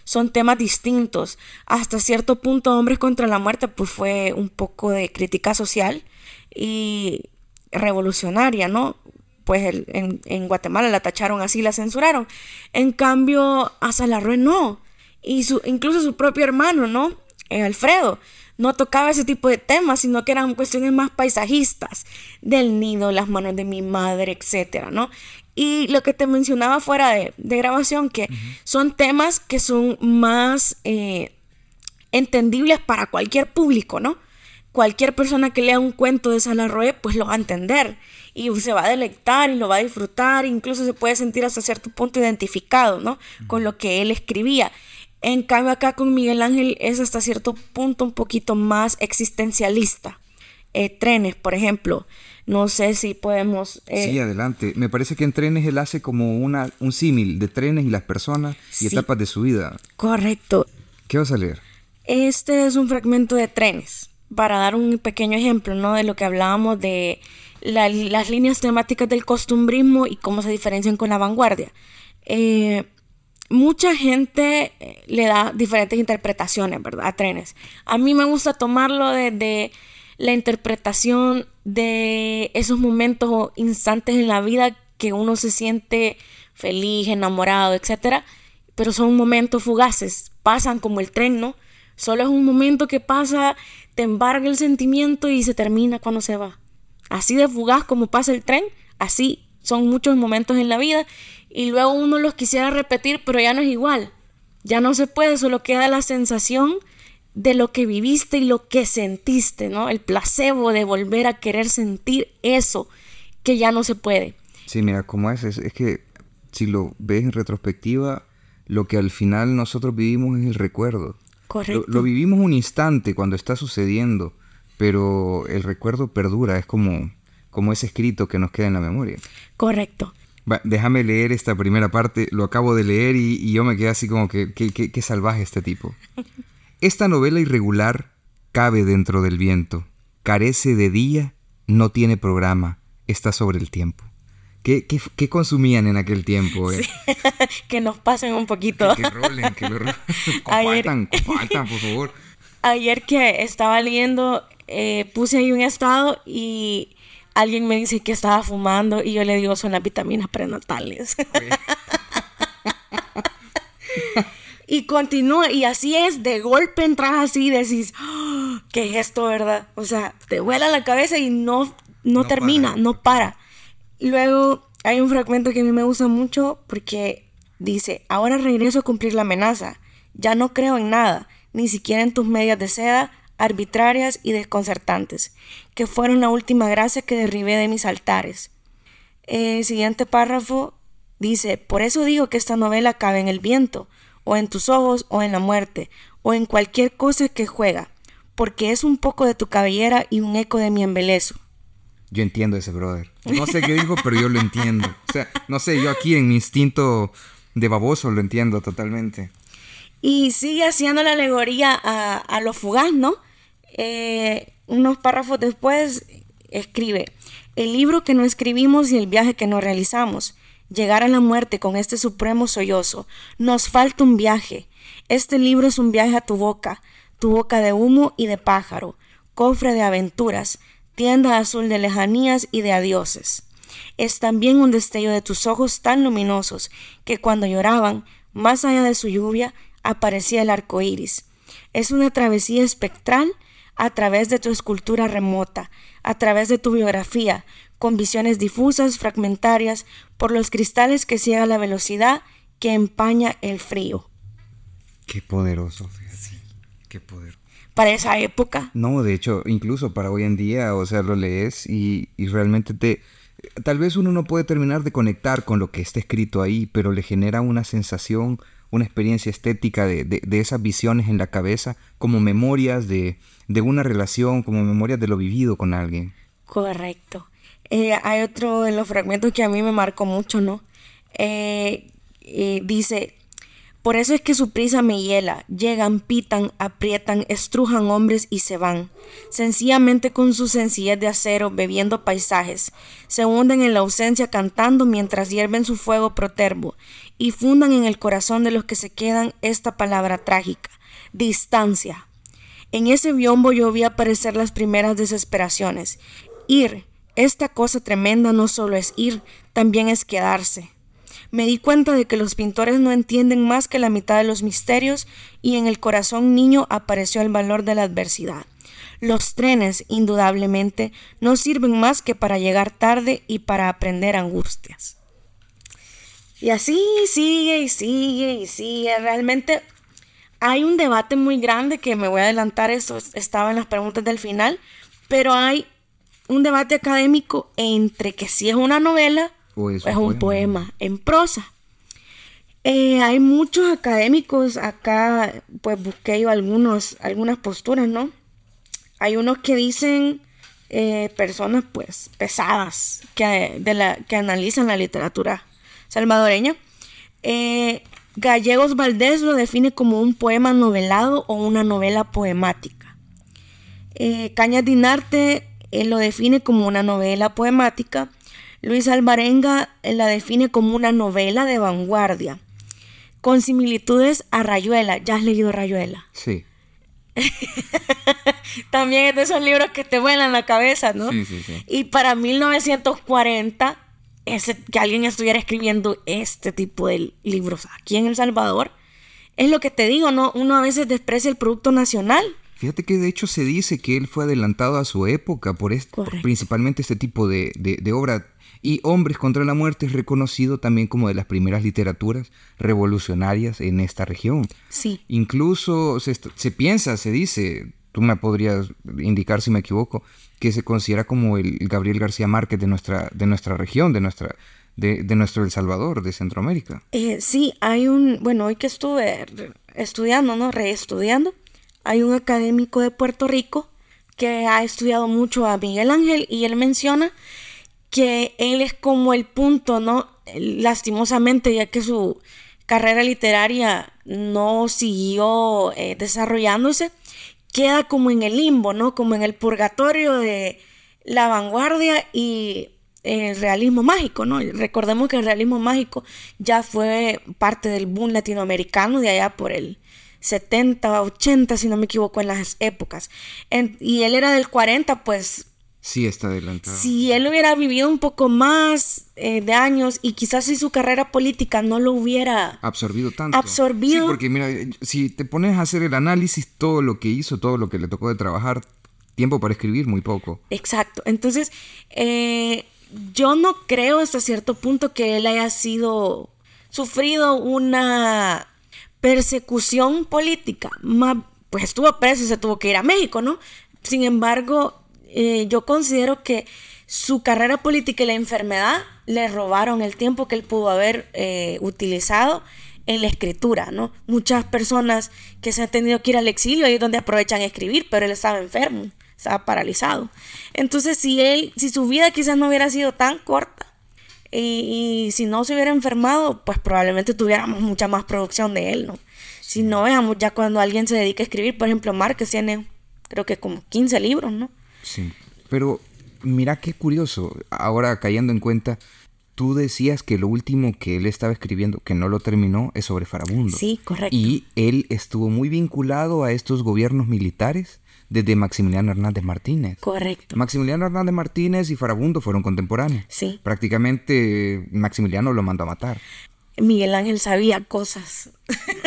Son temas distintos. Hasta cierto punto, Hombres contra la Muerte, pues fue un poco de crítica social y revolucionaria, ¿no? Pues en, en Guatemala la tacharon así, la censuraron. En cambio, a Salarroe no y su, incluso su propio hermano, ¿no? Eh, Alfredo, no tocaba ese tipo de temas, sino que eran cuestiones más paisajistas, del nido, las manos de mi madre, etcétera, ¿no? Y lo que te mencionaba fuera de, grabación, que son temas que son más eh, entendibles para cualquier público, ¿no? Cualquier persona que lea un cuento de Salarroé, pues lo va a entender y se va a delectar y lo va a disfrutar, incluso se puede sentir hasta cierto punto identificado, ¿no? Con lo que él escribía. En cambio acá con Miguel Ángel es hasta cierto punto un poquito más existencialista. Eh, trenes, por ejemplo. No sé si podemos... Eh, sí, adelante. Me parece que en trenes él hace como una, un símil de trenes y las personas y etapas de su vida. Correcto. ¿Qué vas a leer? Este es un fragmento de trenes, para dar un pequeño ejemplo, ¿no? De lo que hablábamos de las líneas temáticas del costumbrismo y cómo se diferencian con la vanguardia. Eh, mucha gente eh, le da diferentes interpretaciones, ¿verdad? A trenes. A mí me gusta tomarlo desde la interpretación de esos momentos o instantes en la vida que uno se siente feliz, enamorado, etc. Pero son momentos fugaces, pasan como el tren, ¿no? Solo es un momento que pasa, te embarga el sentimiento y se termina cuando se va. Así de fugaz como pasa el tren, así son muchos momentos en la vida y luego uno los quisiera repetir, pero ya no es igual. Ya no se puede, solo queda la sensación de lo que viviste y lo que sentiste, ¿no? El placebo de volver a querer sentir eso que ya no se puede. Sí, mira, como es, es, que si lo ves en retrospectiva, lo que al final nosotros vivimos es el recuerdo. Correcto. Lo, lo, vivimos un instante cuando está sucediendo, pero el recuerdo perdura, es como, como ese escrito que nos queda en la memoria. Correcto déjame leer esta primera parte, lo acabo de leer y, yo me quedé así como que, qué salvaje este tipo. Esta novela irregular cabe dentro del viento, carece de día, no tiene programa, está sobre el tiempo. ¿Qué, qué, consumían en aquel tiempo? Eh? que nos pasen un poquito. Que, que rolen, que lo rolen. Compartan, compartan, por favor. Ayer que estaba leyendo, eh, puse ahí un estado y alguien me dice que estaba fumando y yo le digo son las vitaminas prenatales. y continúa, y así es, de golpe entras así y decís, ¡Ah! ¿qué es esto, verdad? O sea, te vuela la cabeza y no, no, termina, no para. Luego hay un fragmento que a mí me gusta mucho porque dice, ahora regreso a cumplir la amenaza, ya no creo en nada, ni siquiera en tus medias de seda, arbitrarias y desconcertantes, que fueron la última gracia que derribé de mis altares. El siguiente párrafo dice, por eso digo que esta novela cabe en el viento, o en tus ojos, o en la muerte, o en cualquier cosa que juega, porque es un poco de tu cabellera y un eco de mi embelezo. Yo entiendo ese brother. No sé qué dijo, pero yo lo entiendo. O sea, no sé, yo aquí en mi instinto de baboso lo entiendo totalmente. Y sigue haciendo la alegoría a, a lo fugaz, ¿no? Eh, unos párrafos después escribe, el libro que no escribimos y el viaje que no realizamos. Llegar a la muerte con este supremo sollozo. Nos falta un viaje. Este libro es un viaje a tu boca, tu boca de humo y de pájaro, cofre de aventuras, tienda azul de lejanías y de adioses. Es también un destello de tus ojos tan luminosos que cuando lloraban, más allá de su lluvia, aparecía el arco iris. Es una travesía espectral a través de tu escultura remota, a través de tu biografía, con visiones difusas, fragmentarias, por los cristales que ciega la velocidad que empaña el frío. Qué poderoso, fíjate. Qué. Para esa época. No, de hecho, incluso para hoy en día, o sea, lo lees y, y realmente te... Tal vez uno no puede terminar de conectar con lo que está escrito ahí, pero le genera una sensación una experiencia estética de, esas visiones en la cabeza como memorias de, una relación, como memorias de lo vivido con alguien. Correcto. Eh, hay otro de los fragmentos que a mí me marcó mucho, ¿no? Eh, eh, dice, por eso es que su prisa me hiela. Llegan, pitan, aprietan, estrujan hombres y se van. Sencillamente con su sencillez de acero, bebiendo paisajes. Se hunden en la ausencia cantando mientras hierven su fuego proterbo. Y fundan en el corazón de los que se quedan esta palabra trágica. Distancia. En ese biombo yo vi aparecer las primeras desesperaciones. Ir. Esta cosa tremenda no solo es ir, también es quedarse me di cuenta de que los pintores no entienden más que la mitad de los misterios y en el corazón niño apareció el valor de la adversidad. Los trenes, indudablemente, no sirven más que para llegar tarde y para aprender angustias. Y así sigue y sigue y sigue. Realmente hay un debate muy grande que me voy a adelantar, esto estaba en las preguntas del final, pero hay un debate académico entre que si es una novela es, un poema en prosa. Eh, hay muchos académicos acá, pues busqué yo algunos, algunas posturas, ¿no? Hay unos que dicen eh, personas pues pesadas que, de la, que analizan la literatura salvadoreña. Eh, Gallegos Valdés lo define como un poema novelado o una novela poemática. Eh, Cañas Dinarte lo define como una novela poemática. Luis Alvarenga la define como una novela de vanguardia, con similitudes a Rayuela. ¿Ya has leído Rayuela? Sí. También es de esos libros que te vuelan la cabeza, ¿no? Sí, sí, sí. Y para 1940, ese, que alguien estuviera escribiendo este tipo de libros aquí en El Salvador, es lo que te digo, ¿no? Uno a veces desprecia el producto nacional. Fíjate que de hecho se dice que él fue adelantado a su época por, este, por principalmente este tipo de, de, de obra. Y Hombres contra la Muerte es reconocido también como de las primeras literaturas revolucionarias en esta región. Sí. Incluso se, se piensa, se dice, tú me podrías indicar si me equivoco, que se considera como el Gabriel García Márquez de nuestra, de nuestra región, de nuestra, de, de nuestro El Salvador, de Centroamérica. Eh, sí, hay un, bueno, hoy que estuve estudiando, ¿no? Reestudiando, hay un académico de Puerto Rico que ha estudiado mucho a Miguel Ángel y él menciona que él es como el punto, ¿no? Lastimosamente, ya que su carrera literaria no siguió eh, desarrollándose, queda como en el limbo, ¿no? Como en el purgatorio de la vanguardia y el realismo mágico, ¿no? Recordemos que el realismo mágico ya fue parte del boom latinoamericano de allá por el 70, 80, si no me equivoco, en las épocas. Y él era del 40, pues Sí, está adelantado. Si él hubiera vivido un poco más eh, de años y quizás si su carrera política no lo hubiera absorbido tanto. Absorbido. Sí, porque mira, si te pones a hacer el análisis, todo lo que hizo, todo lo que le tocó de trabajar, tiempo para escribir, muy poco. Exacto. Entonces, eh, yo no creo hasta cierto punto que él haya sido, sufrido una persecución política. pues estuvo preso y se tuvo que ir a México, ¿no? Sin embargo, eh, yo considero que su carrera política y la enfermedad le robaron el tiempo que él pudo haber eh, utilizado en la escritura, ¿no? Muchas personas que se han tenido que ir al exilio ahí es donde aprovechan a escribir, pero él estaba enfermo, estaba paralizado. Entonces, si él, si su vida quizás no hubiera sido tan corta y, y si no se hubiera enfermado, pues probablemente tuviéramos mucha más producción de él, ¿no? Si no veamos ya cuando alguien se dedica a escribir, por ejemplo, Márquez tiene creo que como 15 libros, ¿no? Sí, pero mira qué curioso, ahora cayendo en cuenta, tú decías que lo último que él estaba escribiendo, que no lo terminó, es sobre Farabundo. Sí, correcto. Y él estuvo muy vinculado a estos gobiernos militares desde Maximiliano Hernández Martínez. Correcto. Maximiliano Hernández Martínez y Farabundo fueron contemporáneos. Sí. Prácticamente Maximiliano lo mandó a matar. Miguel Ángel sabía cosas.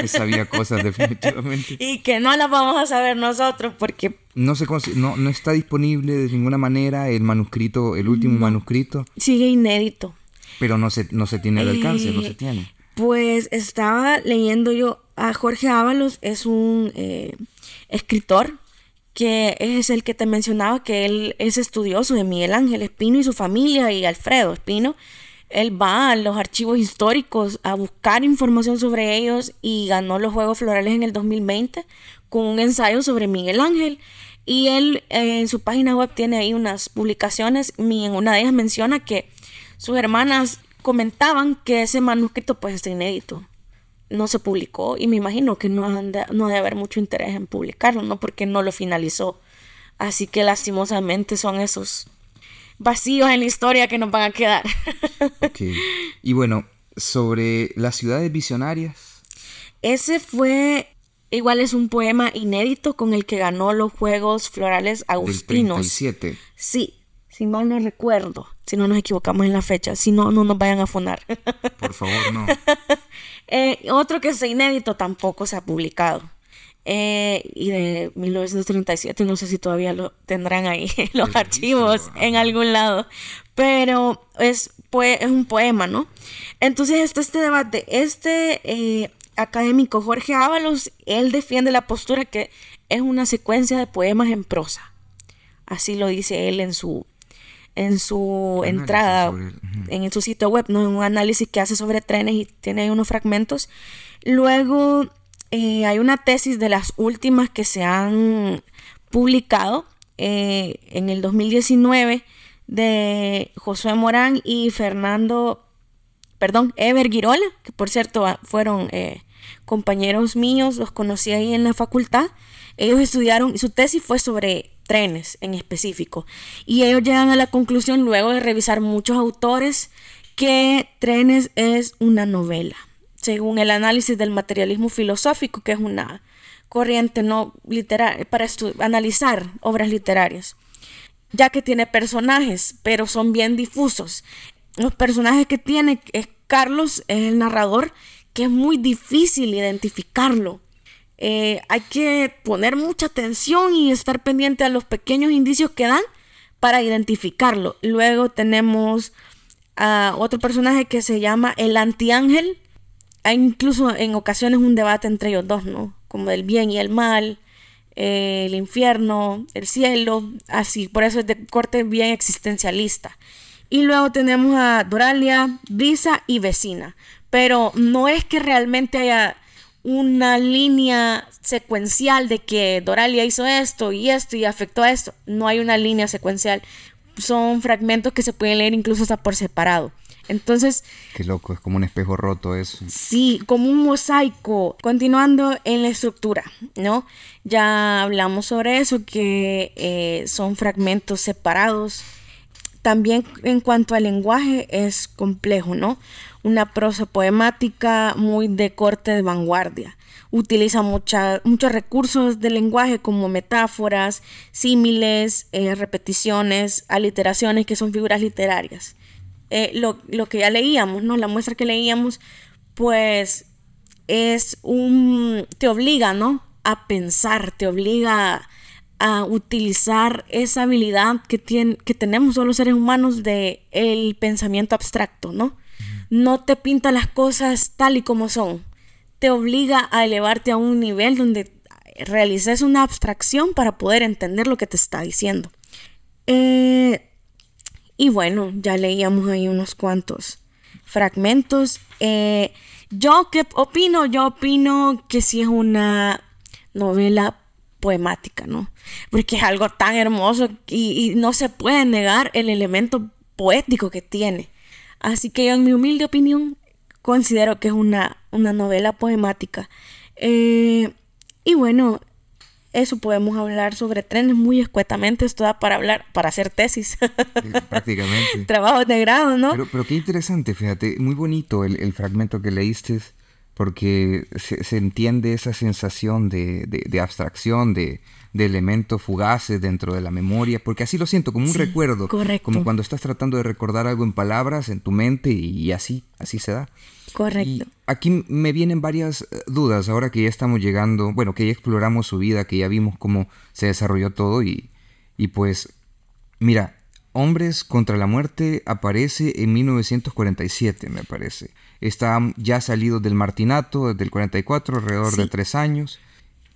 sabía cosas definitivamente. y que no las vamos a saber nosotros porque... No, se no, no está disponible de ninguna manera el manuscrito, el último no. manuscrito. Sigue inédito. Pero no se, no se tiene el alcance, no se tiene. Pues estaba leyendo yo a Jorge Ábalos, es un eh, escritor que es el que te mencionaba que él es estudioso de Miguel Ángel Espino y su familia y Alfredo Espino él va a los archivos históricos a buscar información sobre ellos y ganó los Juegos Florales en el 2020 con un ensayo sobre Miguel Ángel. Y él en su página web tiene ahí unas publicaciones y en una de ellas menciona que sus hermanas comentaban que ese manuscrito pues está inédito. No se publicó y me imagino que no, de, no debe haber mucho interés en publicarlo, ¿no? Porque no lo finalizó. Así que lastimosamente son esos vacíos en la historia que nos van a quedar. ok. Y bueno, sobre las ciudades visionarias. Ese fue, igual es un poema inédito con el que ganó los Juegos Florales Agustinos. Del 37. Sí, si mal no recuerdo, si no nos equivocamos en la fecha, si no, no nos vayan a funar. Por favor, no. eh, otro que es inédito tampoco se ha publicado. Eh, y de 1937, no sé si todavía lo tendrán ahí los archivos en algún lado, pero es, pues, es un poema, ¿no? Entonces está este debate, este eh, académico Jorge Ábalos, él defiende la postura que es una secuencia de poemas en prosa, así lo dice él en su en su análisis entrada, sobre, uh -huh. en su sitio web, ¿no? En un análisis que hace sobre trenes y tiene ahí unos fragmentos. Luego eh, hay una tesis de las últimas que se han publicado eh, en el 2019 de Josué Morán y Fernando, perdón, Ever Girola, que por cierto ah, fueron eh, compañeros míos, los conocí ahí en la facultad. Ellos estudiaron, su tesis fue sobre trenes en específico. Y ellos llegan a la conclusión, luego de revisar muchos autores, que Trenes es una novela, según el análisis del materialismo filosófico, que es una corriente no literaria para analizar obras literarias, ya que tiene personajes, pero son bien difusos. Los personajes que tiene es Carlos, es el narrador, que es muy difícil identificarlo. Eh, hay que poner mucha atención y estar pendiente a los pequeños indicios que dan para identificarlo. Luego tenemos a otro personaje que se llama el antiángel. Hay incluso en ocasiones un debate entre ellos dos, ¿no? Como del bien y el mal, eh, el infierno, el cielo, así. Por eso es de corte bien existencialista. Y luego tenemos a Doralia, Brisa y Vecina. Pero no es que realmente haya una línea secuencial de que Doralia hizo esto y esto y afectó a esto. No hay una línea secuencial. Son fragmentos que se pueden leer incluso hasta por separado. Entonces... Qué loco, es como un espejo roto eso. Sí, como un mosaico. Continuando en la estructura, ¿no? Ya hablamos sobre eso, que eh, son fragmentos separados. También en cuanto al lenguaje es complejo, ¿no? una prosa poemática muy de corte de vanguardia. Utiliza muchos recursos del lenguaje como metáforas, símiles, eh, repeticiones, aliteraciones, que son figuras literarias. Eh, lo, que ya leíamos, ¿no? La muestra que leíamos, pues es un... te obliga, ¿no? A pensar, te obliga a utilizar esa habilidad que, tiene, que tenemos todos los seres humanos de el pensamiento abstracto, ¿no? no te pinta las cosas tal y como son. Te obliga a elevarte a un nivel donde realices una abstracción para poder entender lo que te está diciendo. Eh, y bueno, ya leíamos ahí unos cuantos fragmentos. Eh, yo qué opino, yo opino que sí es una novela poemática, ¿no? Porque es algo tan hermoso y no se puede negar el elemento poético que tiene. Así que yo en mi humilde opinión considero que es una, una novela poemática. Eh, y bueno, eso podemos hablar sobre trenes muy escuetamente. Esto da para hablar, para hacer tesis. Prácticamente. Trabajo de grado, ¿no? Pero, qué interesante, fíjate, muy bonito el, fragmento que leíste, porque se, entiende esa sensación de abstracción, de, de elementos fugaces dentro de la memoria, porque así lo siento, como un recuerdo, como cuando estás tratando de recordar algo en palabras en tu mente y así, así se da. Correcto. aquí me vienen varias eh, dudas ahora que ya estamos llegando, bueno, que ya exploramos su vida, que ya vimos cómo se desarrolló todo y, y pues, mira, Hombres contra la Muerte aparece en 1947, me parece. Está ya salido del martinato desde el 44, alrededor de tres años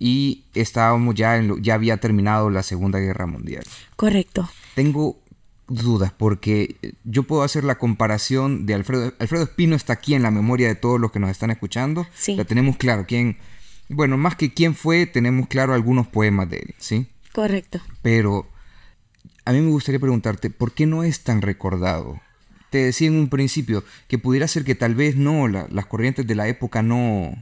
y estábamos ya en ya había terminado la Segunda Guerra Mundial. Correcto. Tengo dudas porque yo puedo hacer la comparación de Alfredo Alfredo Espino está aquí en la memoria de todos los que nos están escuchando. Sí. La tenemos claro quién bueno, más que quién fue, tenemos claro algunos poemas de él, ¿sí? Correcto. Pero a mí me gustaría preguntarte, ¿por qué no es tan recordado? Te decía en un principio que pudiera ser que tal vez no, las corrientes de la época no,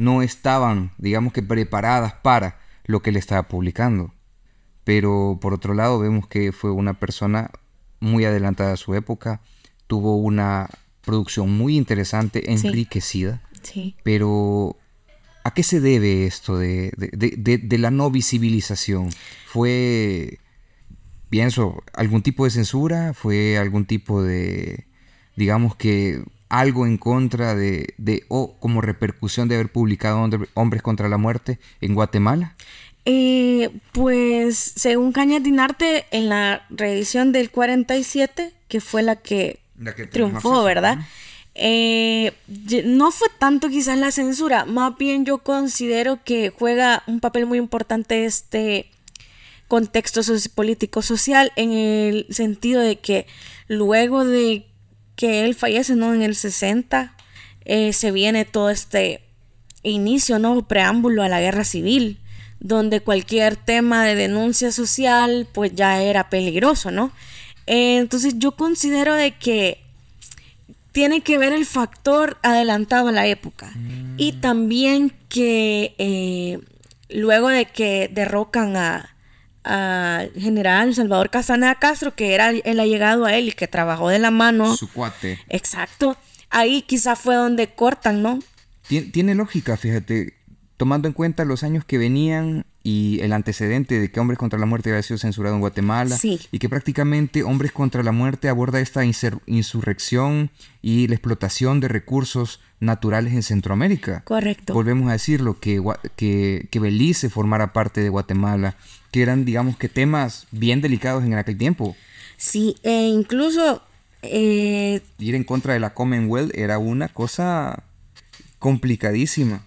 no estaban, digamos que preparadas para lo que él estaba publicando. Pero por otro lado vemos que fue una persona muy adelantada a su época, tuvo una producción muy interesante, enriquecida. Sí. Pero ¿a qué se debe esto de, de, la no visibilización? ¿Fue, pienso, algún tipo de censura? ¿Fue algún tipo de, digamos que algo en contra de, o como repercusión de haber publicado Hombres contra la Muerte en Guatemala? Eh, pues según Cañas Dinarte, en la reedición del 47, que fue la que, triunfó, ¿verdad? Eh, no fue tanto quizás la censura, más bien yo considero que juega un papel muy importante este contexto político social en el sentido de que luego de que él fallece, ¿no? En el 60 eh, se viene todo este inicio, ¿no? Preámbulo a la guerra civil, donde cualquier tema de denuncia social pues ya era peligroso, ¿no? Eh, entonces yo considero de que tiene que ver el factor adelantado a la época y mm. también que eh, luego de que derrocan a, general Salvador Casanea Castro, que era el allegado a él y que trabajó de la mano. Su cuate. Exacto. Ahí quizá fue donde cortan, ¿no? tiene lógica, fíjate tomando en cuenta los años que venían y el antecedente de que Hombres contra la Muerte había sido censurado en Guatemala y que prácticamente Hombres contra la Muerte aborda esta insurrección y la explotación de recursos naturales en Centroamérica. Correcto. Volvemos a decirlo, que, que, que Belice formara parte de Guatemala, que eran, digamos que, temas bien delicados en aquel tiempo. Sí, e incluso... Eh, Ir en contra de la Commonwealth era una cosa complicadísima.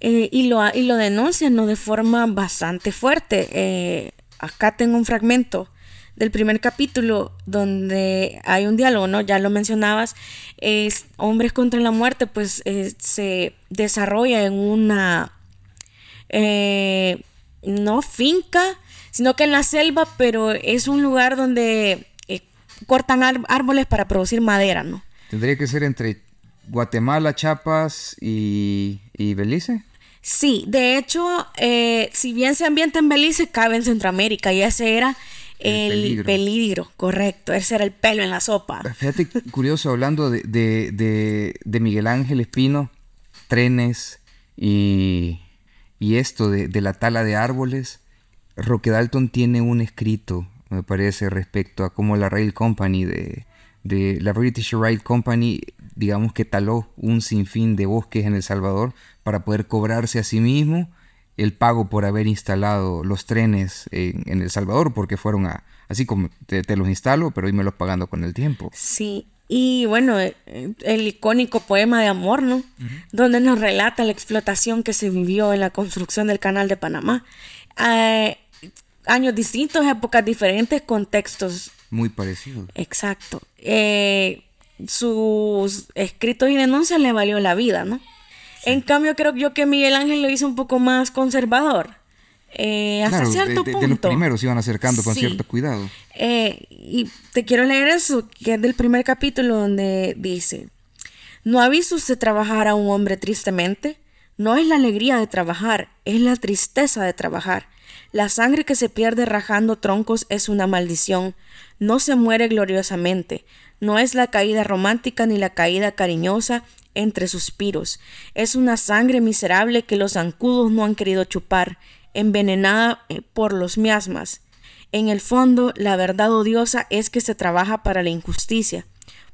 Eh, y, lo, y lo denuncian ¿no? de forma bastante fuerte. Eh, acá tengo un fragmento del primer capítulo donde hay un diálogo, ¿no? Ya lo mencionabas, es Hombres contra la Muerte, pues eh, se desarrolla en una, no finca, sino que en la selva, pero es un lugar donde cortan árboles para producir madera, ¿no? Tendría que ser entre Guatemala, Chiapas y, y Belice. Sí, de hecho, eh, si bien se ambienta en Belice, cabe en Centroamérica y ese era el, peligro. correcto, ese era el pelo en la sopa. Fíjate, curioso, hablando de, Miguel Ángel Espino, trenes y, esto de, la tala de árboles, Roque Dalton tiene un escrito, me parece, respecto a cómo la Rail Company de, de la British Rail Company, digamos que taló un sinfín de bosques en El Salvador para poder cobrarse a sí mismo el pago por haber instalado los trenes en, El Salvador, porque fueron a, así como te, los instalo, pero me los pagando con el tiempo. Sí, y bueno, eh, el icónico poema de amor, ¿no? Donde nos relata la explotación que se vivió en la construcción del canal de Panamá. Eh, años distintos, épocas diferentes, contextos. Muy parecidos. Exacto. Eh, sus escritos y denuncias le valió la vida, ¿no? En cambio, creo yo que Miguel Ángel lo hizo un poco más conservador. Eh, hasta cierto punto. De los primeros iban acercando con cierto cuidado. Eh, y te quiero leer eso, que es del primer capítulo donde dice, ¿no ha visto usted trabajar a un hombre tristemente? No es la alegría de trabajar, es la tristeza de trabajar. La sangre que se pierde rajando troncos es una maldición. No se muere gloriosamente. No es la caída romántica ni la caída cariñosa, entre suspiros. Es una sangre miserable que los zancudos no han querido chupar, envenenada eh, por los miasmas. En el fondo, la verdad odiosa es que se trabaja para la injusticia,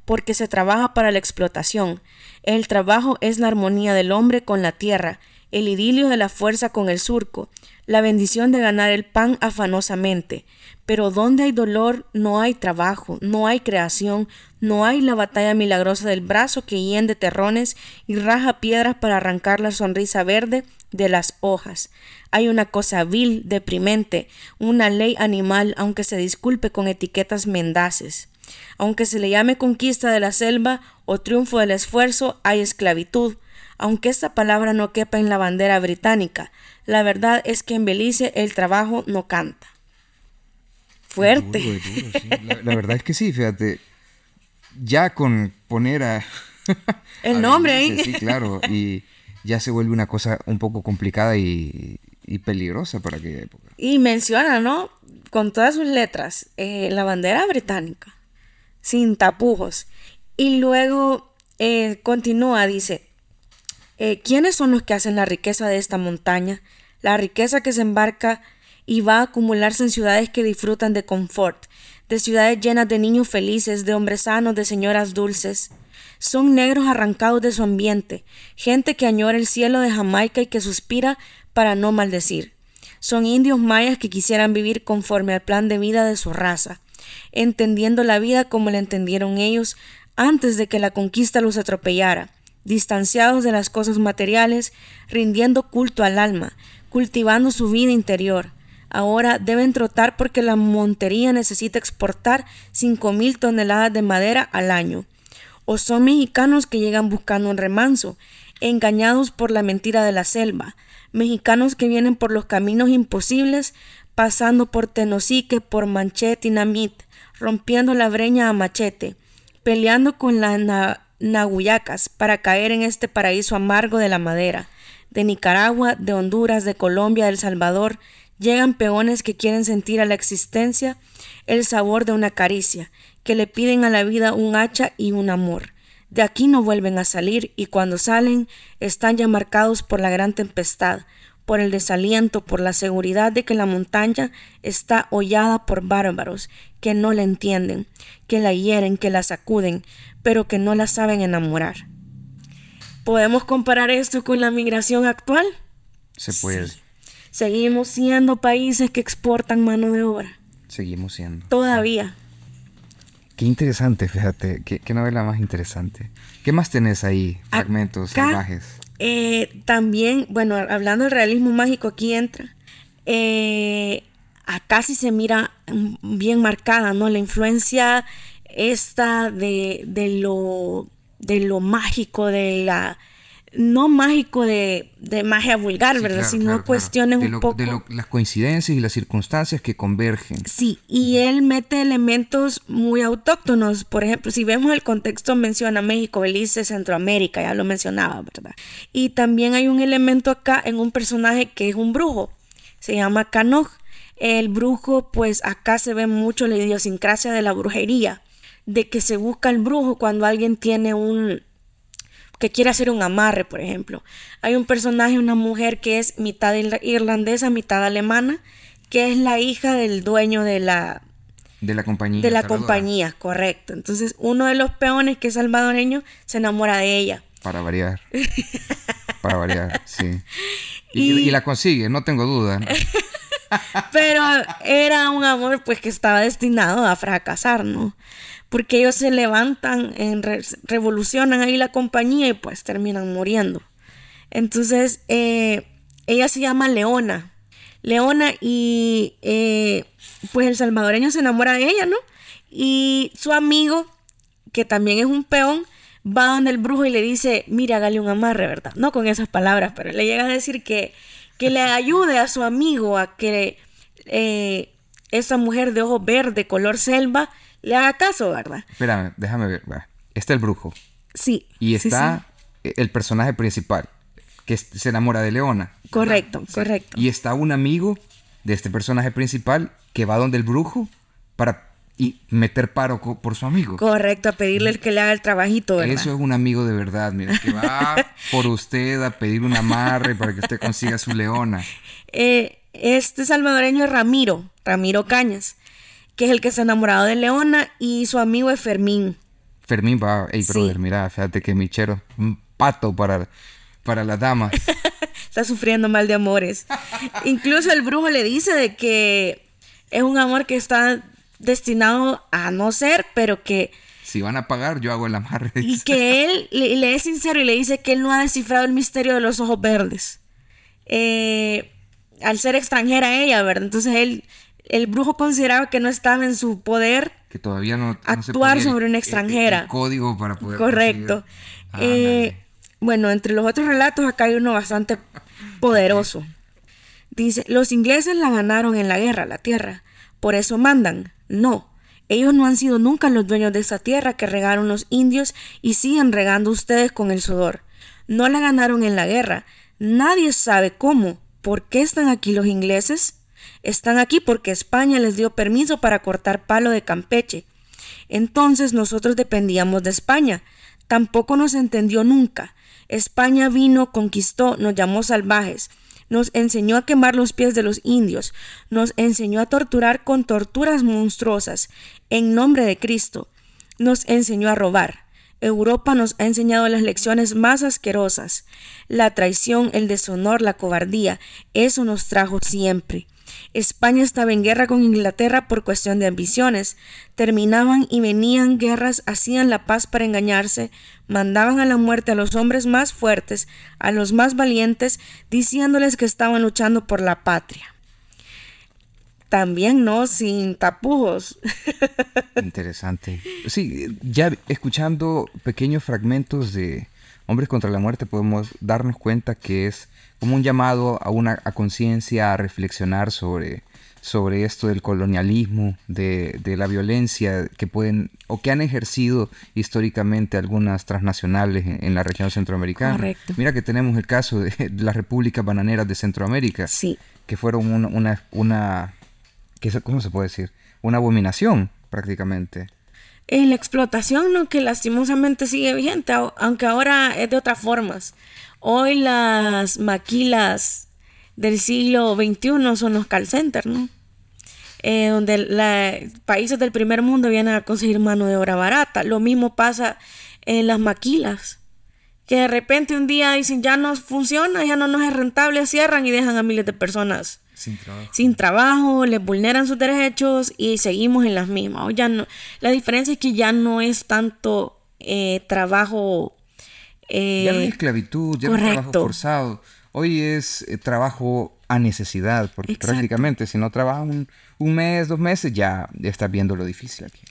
porque se trabaja para la explotación. El trabajo es la armonía del hombre con la tierra, el idilio de la fuerza con el surco, la bendición de ganar el pan afanosamente. Pero donde hay dolor no hay trabajo, no hay creación, no hay la batalla milagrosa del brazo que hiende terrones y raja piedras para arrancar la sonrisa verde de las hojas. Hay una cosa vil, deprimente, una ley animal, aunque se disculpe con etiquetas mendaces. Aunque se le llame conquista de la selva o triunfo del esfuerzo, hay esclavitud, aunque esta palabra no quepa en la bandera británica. La verdad es que en Belice el trabajo no canta. Fuerte. la, verdad es que sí, fíjate. Ya con poner a... El nombre, ¿eh? Sí, claro. Y ya se vuelve una cosa un poco complicada y, peligrosa para aquella época. Y menciona, ¿no? Con todas sus letras, eh, la bandera británica, sin tapujos. Y luego eh, continúa, dice, eh, ¿quiénes son los que hacen la riqueza de esta montaña? La riqueza que se embarca y va a acumularse en ciudades que disfrutan de confort, de ciudades llenas de niños felices, de hombres sanos, de señoras dulces. Son negros arrancados de su ambiente, gente que añora el cielo de Jamaica y que suspira para no maldecir. Son indios mayas que quisieran vivir conforme al plan de vida de su raza, entendiendo la vida como la entendieron ellos antes de que la conquista los atropellara, distanciados de las cosas materiales, rindiendo culto al alma, cultivando su vida interior. Ahora deben trotar porque la montería necesita exportar cinco mil toneladas de madera al año. O son mexicanos que llegan buscando un remanso. engañados por la mentira de la selva, mexicanos que vienen por los caminos imposibles, pasando por Tenosique, por Manchete y Namit, rompiendo la breña a machete, peleando con las naguyacas para caer en este paraíso amargo de la madera. De Nicaragua, de Honduras, de Colombia, de El Salvador, llegan peones que quieren sentir a la existencia el sabor de una caricia, que le piden a la vida un hacha y un amor. De aquí no vuelven a salir y cuando salen están ya marcados por la gran tempestad, por el desaliento, por la seguridad de que la montaña está hollada por bárbaros que no la entienden, que la hieren, que la sacuden, pero que no la saben enamorar. ¿Podemos comparar esto con la migración actual? Se puede. Seguimos siendo países que exportan mano de obra. Seguimos siendo. Todavía. Qué interesante, fíjate, qué, novela más interesante. ¿Qué más tenés ahí? Fragmentos salvajes. Eh, también, bueno, hablando del realismo mágico, aquí entra. Eh, acá sí se mira bien marcada, ¿no? La influencia esta de, de, lo, de lo mágico, de la no mágico de, magia vulgar, ¿verdad? Sino cuestiones un poco... De las coincidencias y las circunstancias que convergen. Sí, y él mete elementos muy autóctonos. Por ejemplo, si vemos el contexto, menciona México, Belice, Centroamérica, ya lo mencionaba, ¿verdad? Y también hay un elemento acá en un personaje que es un brujo. Se llama Canoj. El brujo, pues acá se ve mucho la idiosincrasia de la brujería, de que se busca el brujo cuando alguien tiene un que quiere hacer un amarre, por ejemplo. Hay un personaje, una mujer que es mitad irlandesa, mitad alemana, que es la hija del dueño de la de la compañía. De la compañía, correcto. Entonces, uno de los peones que es salvadoreño se enamora de ella. Para variar. Para variar, sí. Y, la consigue, no tengo duda. Pero era un amor pues que estaba destinado a fracasar, ¿no? porque ellos se levantan, en revolucionan ahí la compañía y pues terminan muriendo. Entonces, eh, ella se llama Leona. Leona y eh, pues el salvadoreño se enamora de ella, ¿no? Y su amigo, que también es un peón, va donde el brujo y le dice, mira, hágale un amarre, ¿verdad? No con esas palabras, pero le llega a decir que, que le ayude a su amigo a que eh, esa mujer de ojo verde, color selva, le haga caso, ¿verdad? Espérame, déjame ver. Está el brujo. Sí. Y está el personaje principal, que se enamora de Leona. Correcto, correcto. Y está un amigo de este personaje principal que va donde el brujo para y meter paro por su amigo. Correcto, a pedirle que le haga el trabajito, ¿verdad? Eso es un amigo de verdad, mira, que va por usted a pedir un amarre para que usted consiga su leona. Eh, este salvadoreño es Ramiro, Ramiro Cañas que es el que se ha enamorado de Leona, y su amigo es Fermín. Fermín va, hey brother, mira, fíjate que Michero, un pato para, para las damas. Está sufriendo mal de amores. Incluso el brujo le dice de que es un amor que está destinado a no ser, pero que... Si van a pagar, yo hago el amarre. Y que él le, es sincero y le dice que él no ha descifrado el misterio de los ojos verdes. Eh, al ser extranjera ella, ¿verdad? Entonces él el brujo consideraba que no estaba en su poder que todavía no, actuar sobre una extranjera. código para poder. Correcto. Eh, bueno, entre los otros relatos acá hay uno bastante poderoso. Dice, los ingleses la ganaron en la guerra, la tierra. Por eso mandan. No, ellos no han sido nunca los dueños de esa tierra que regaron los indios y siguen regando ustedes con el sudor. No la ganaron en la guerra. Nadie sabe cómo. ¿Por qué están aquí los ingleses? Están aquí porque España les dio permiso para cortar palo de Campeche. Entonces nosotros dependíamos de España. Tampoco nos entendió nunca. España vino, conquistó, nos llamó salvajes, nos enseñó a quemar los pies de los indios, nos enseñó a torturar con torturas monstruosas en nombre de Cristo, nos enseñó a robar. Europa nos ha enseñado las lecciones más asquerosas. La traición, el deshonor, la cobardía, eso nos trajo siempre. España estaba en guerra con Inglaterra por cuestión de ambiciones. Terminaban y venían guerras, hacían la paz para engañarse, mandaban a la muerte a los hombres más fuertes, a los más valientes, diciéndoles que estaban luchando por la patria. También no sin tapujos. Interesante. Sí, ya escuchando pequeños fragmentos de, Hombres contra la Muerte podemos darnos cuenta que es como un llamado a una a conciencia, a reflexionar sobre, sobre esto del colonialismo, de, de, la violencia que pueden o que han ejercido históricamente algunas transnacionales en, la región centroamericana. Correcto. Mira que tenemos el caso de, las repúblicas bananeras de Centroamérica, sí. que fueron una, una, una ¿cómo se puede decir? Una abominación prácticamente. En la explotación, ¿no? que lastimosamente sigue vigente, aunque ahora es de otras formas. Hoy las maquilas del siglo XXI son los call centers, ¿no? Eh, donde la, países del primer mundo vienen a conseguir mano de obra barata. Lo mismo pasa en las maquilas, que de repente un día dicen ya no funciona, ya no nos es rentable, cierran y dejan a miles de personas sin trabajo. Sin trabajo, les vulneran sus derechos y seguimos en las mismas. ya no, la diferencia es que ya no es tanto eh, trabajo. Eh, ya no es esclavitud, ya no es trabajo forzado. Hoy es eh, trabajo a necesidad, porque prácticamente si no trabajas un, un, mes, dos meses, ya, ya estás viendo lo difícil aquí.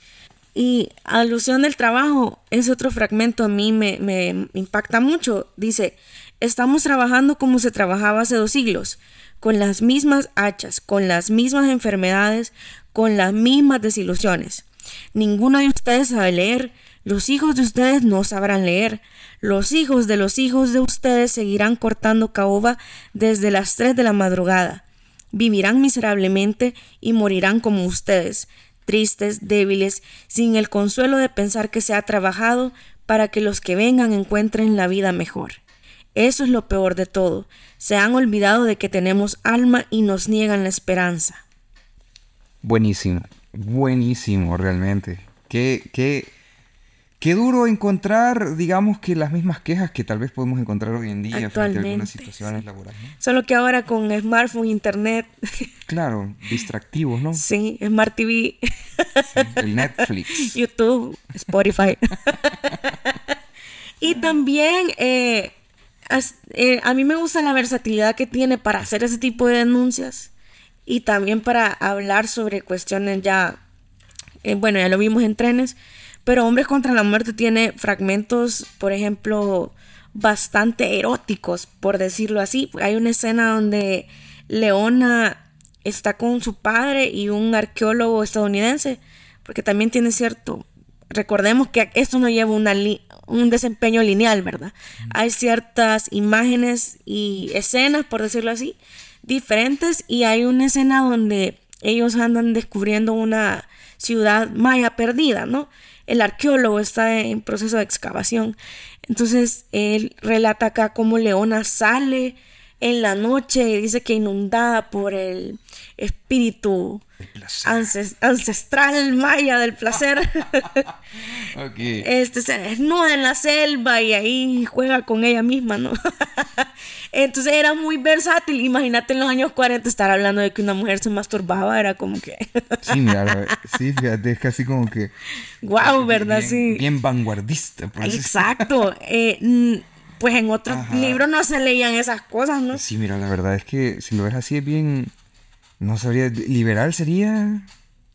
Y alusión del trabajo, es otro fragmento a mí me, me impacta mucho. Dice, estamos trabajando como se trabajaba hace dos siglos con las mismas hachas, con las mismas enfermedades, con las mismas desilusiones. Ninguno de ustedes sabe leer, los hijos de ustedes no sabrán leer, los hijos de los hijos de ustedes seguirán cortando caoba desde las tres de la madrugada. Vivirán miserablemente y morirán como ustedes, tristes, débiles, sin el consuelo de pensar que se ha trabajado para que los que vengan encuentren la vida mejor. Eso es lo peor de todo. Se han olvidado de que tenemos alma y nos niegan la esperanza. Buenísimo, buenísimo realmente. Qué, qué, qué duro encontrar, digamos que las mismas quejas que tal vez podemos encontrar hoy en día frente a algunas situaciones laborales. Solo que ahora con smartphone, internet. Claro, distractivos, ¿no? Sí, Smart TV. el Netflix. YouTube, Spotify. y también eh, eh, a mí me gusta la versatilidad que tiene para hacer ese tipo de denuncias y también para hablar sobre cuestiones ya, eh, bueno, ya lo vimos en trenes, pero Hombres contra la Muerte tiene fragmentos, por ejemplo, bastante eróticos, por decirlo así. Hay una escena donde Leona está con su padre y un arqueólogo estadounidense, porque también tiene cierto recordemos que esto no lleva una un desempeño lineal, ¿verdad? Hay ciertas imágenes y escenas, por decirlo así, diferentes y hay una escena donde ellos andan descubriendo una ciudad maya perdida, ¿no? El arqueólogo está en proceso de excavación. Entonces, él relata acá cómo Leona sale en la noche y dice que inundada por el espíritu ancestral maya del placer. Este se desnuda en la selva y ahí juega con ella misma, ¿no? Entonces era muy versátil. Imagínate en los años 40 estar hablando de que una mujer se masturbaba, era como que. sí, mira, sí, fíjate, es casi como que. Wow, ¿verdad? Bien, sí. Bien vanguardista. Exacto. Eh, pues en otros libros no se leían esas cosas, ¿no? Sí, mira, la verdad es que si lo ves así es bien no sabría, liberal sería...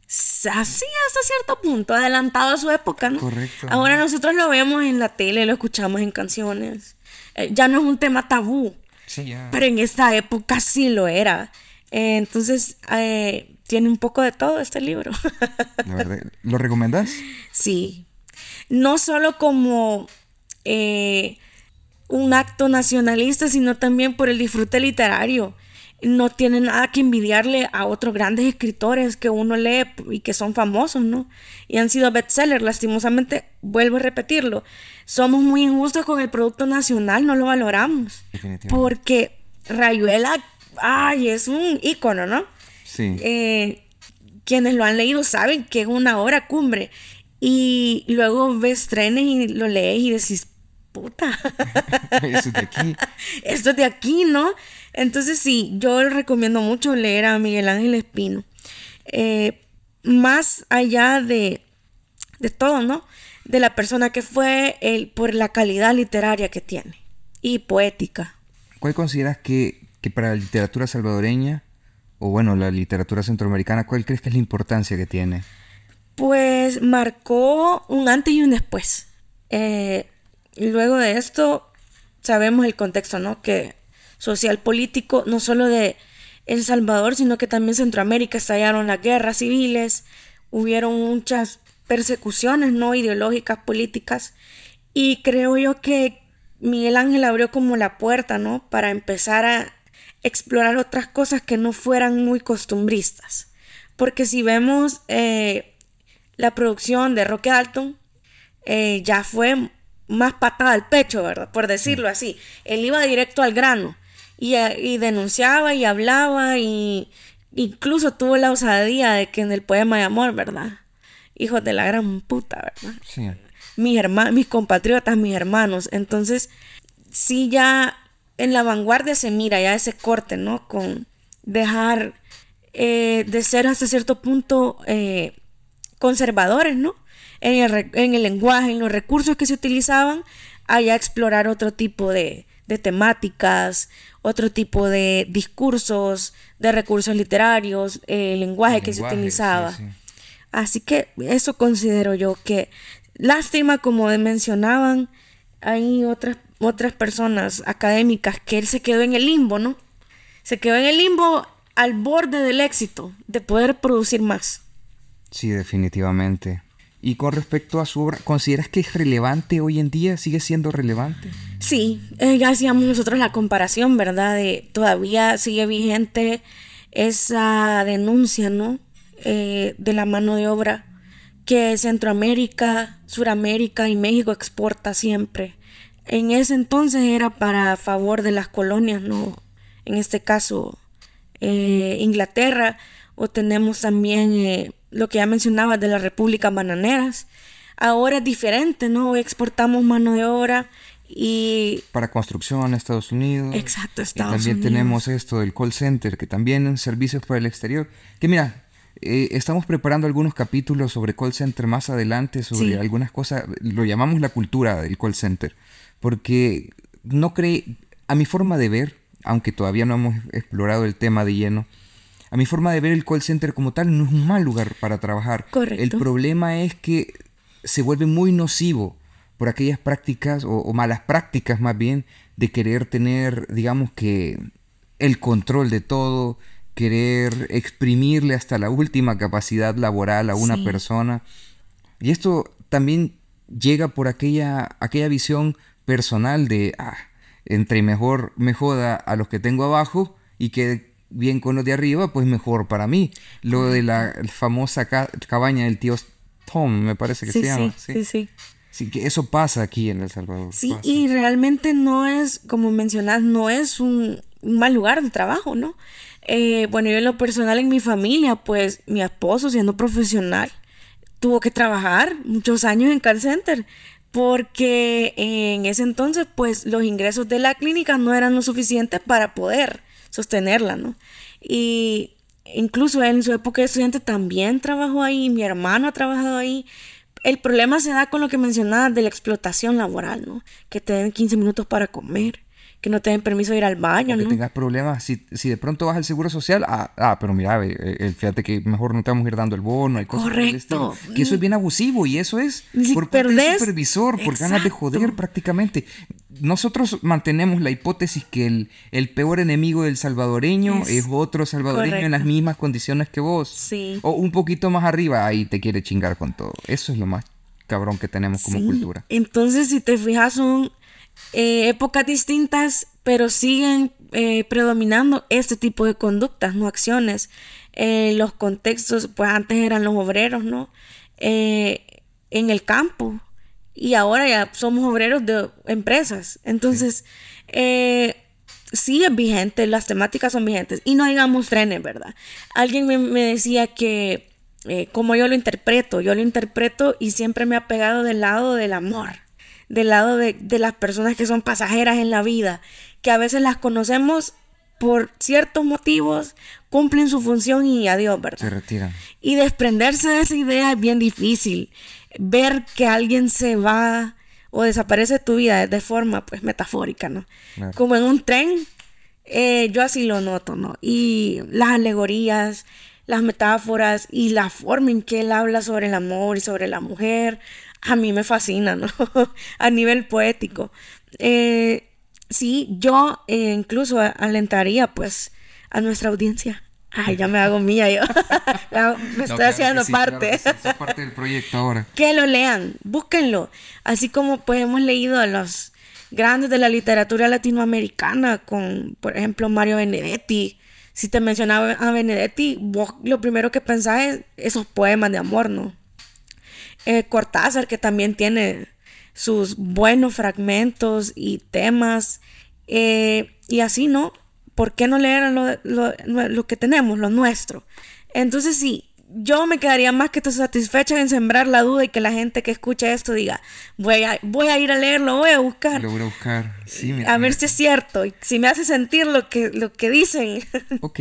Así hasta cierto punto, adelantado a su época, ¿no? Correcto. Ahora nosotros lo vemos en la tele, lo escuchamos en canciones. Eh, ya no es un tema tabú. Sí, ya. Pero en esta época sí lo era. Eh, entonces, eh, tiene un poco de todo este libro. La verdad, ¿Lo recomendas? Sí. No solo como un acto nacionalista, sino también por el disfrute literario no tiene nada que envidiarle a otros grandes escritores que uno lee y que son famosos, ¿no? Y han sido bestsellers, lastimosamente, vuelvo a repetirlo, somos muy injustos con el producto nacional, no lo valoramos. Porque Rayuela, ay, es un ícono, ¿no? Sí. Eh, quienes lo han leído saben que es una obra cumbre. Y luego ves trenes y lo lees y decís, puta. Esto es de aquí. Esto es de aquí, ¿no? Entonces sí, yo recomiendo mucho leer a Miguel Ángel Espino. Eh, más allá de, de todo, ¿no? De la persona que fue, el, por la calidad literaria que tiene y poética. ¿Cuál consideras que, que para la literatura salvadoreña, o bueno, la literatura centroamericana, cuál crees que es la importancia que tiene? Pues marcó un antes y un después. Eh, luego de esto, sabemos el contexto, ¿no? Que social político, no solo de El Salvador, sino que también Centroamérica estallaron las guerras civiles, hubieron muchas persecuciones, ¿no? Ideológicas, políticas, y creo yo que Miguel Ángel abrió como la puerta, ¿no? Para empezar a explorar otras cosas que no fueran muy costumbristas. Porque si vemos eh, la producción de Roque Dalton, eh, ya fue más patada al pecho, ¿verdad? Por decirlo así. Él iba directo al grano y, y denunciaba y hablaba y incluso tuvo la osadía de que en el poema de amor, ¿verdad? Hijos de la gran puta, ¿verdad? Sí. Mis hermanos, mis compatriotas, mis hermanos. Entonces, sí ya en la vanguardia se mira ya ese corte, ¿no? Con dejar eh, de ser hasta cierto punto eh, conservadores, ¿no? En el, en el, lenguaje, en los recursos que se utilizaban, allá explorar otro tipo de, de temáticas, otro tipo de discursos, de recursos literarios, el lenguaje que se utilizaba. Así que eso considero yo que lástima, como mencionaban, hay otras, otras personas académicas que él se quedó en el limbo, ¿no? Se quedó en el limbo al borde del éxito, de poder producir más. Sí, definitivamente. Y con respecto a su obra, ¿consideras que es relevante hoy en día? ¿Sigue siendo relevante? Sí, eh, ya hacíamos nosotros la comparación, ¿verdad? De todavía sigue vigente esa denuncia, ¿no? Eh, de la mano de obra que Centroamérica, Suramérica y México exporta siempre. En ese entonces era para favor de las colonias, ¿no? En este caso, eh, Inglaterra, o tenemos también lo que ya mencionaba de las repúblicas bananeras. Ahora es diferente, ¿no? Exportamos mano de obra y... Para construcción, Estados Unidos. Exacto, Estados Unidos. También tenemos esto del call center, que también servicios para el exterior. Que mira, eh, estamos preparando algunos capítulos sobre call center más adelante, sobre algunas cosas, lo llamamos la cultura del call center, porque no cree, a mi forma de ver, aunque todavía no hemos explorado el tema de lleno, a mi forma de ver el call center como tal no es un mal lugar para trabajar. Correcto. El problema es que se vuelve muy nocivo por aquellas prácticas o, malas prácticas más bien de querer tener, digamos que, el control de todo, querer exprimirle hasta la última capacidad laboral a una persona. Y esto también llega por aquella, aquella visión personal de, ah, entre mejor me joda a los que tengo abajo y que bien con los de arriba, pues mejor para mí. Lo de la famosa cabaña del tío Tom, me parece que se llama. Sí, sí, sí. Sí, que eso pasa aquí en El Salvador. Sí, y realmente no es, como mencionas, no es un, mal lugar de trabajo, ¿no? Eh, bueno, yo en lo personal en mi familia, pues mi esposo siendo profesional, tuvo que trabajar muchos años en call center porque en ese entonces, pues los ingresos de la clínica no eran lo suficientes para poder sostenerla, ¿no? Y incluso él en su época de estudiante también trabajó ahí, mi hermano ha trabajado ahí. El problema se da con lo que mencionaba de la explotación laboral, ¿no? Que te den 15 minutos para comer que no te den permiso de ir al baño, ¿no? Que tengas problemas. Si, si, de pronto vas al seguro social, ah, ah pero mira, eh, eh, fíjate que mejor no te vamos a ir dando el bono, hay cosas Correcto. Que eso es bien abusivo y eso es por parte del supervisor, por ganas de joder prácticamente. Nosotros mantenemos la hipótesis que el, el peor enemigo del salvadoreño es, otro salvadoreño en las mismas condiciones que vos. Sí. O un poquito más arriba, ahí te quiere chingar con todo. Eso es lo más cabrón que tenemos como cultura. Entonces, si te fijas, son eh, épocas distintas, pero siguen eh, predominando este tipo de conductas, no acciones. Eh, los contextos, pues antes eran los obreros, ¿no? en el campo. Y ahora ya somos obreros de empresas. Entonces, sí. es vigente, las temáticas son vigentes. Y no digamos trenes, ¿verdad? Alguien me, me decía que, como yo lo interpreto, yo lo interpreto y siempre me ha pegado del lado del amor del lado de, las personas que son pasajeras en la vida, que a veces las conocemos por ciertos motivos, cumplen su función y adiós, ¿verdad? Se retiran. Y desprenderse de esa idea es bien difícil. Ver que alguien se va o desaparece de tu vida de forma pues metafórica, ¿no? Como en un tren, eh, yo así lo noto, ¿no? Y las alegorías, las metáforas y la forma en que él habla sobre el amor y sobre la mujer, a mí me fascina, ¿no? a nivel poético. Eh, sí, yo eh, incluso alentaría pues a nuestra audiencia. Ay, ya me hago mía yo. me estoy haciendo parte. parte del proyecto ahora. Que lo lean, búsquenlo. Así como pues hemos leído a los grandes de la literatura latinoamericana, con por ejemplo Mario Benedetti. Si te mencionaba a Benedetti, vos lo primero que pensás es esos poemas de amor, ¿no? Eh, Cortázar, que también tiene sus buenos fragmentos y temas. Eh, y así, ¿no? ¿Por qué no leer lo, que tenemos, lo nuestro? Entonces sí, yo me quedaría más que satisfecha en sembrar la duda y que la gente que escucha esto diga, voy a, voy a ir a leerlo, voy a buscar. Lo voy a buscar, sí. a ver si es cierto, y si me hace sentir lo que, lo que dicen. Ok,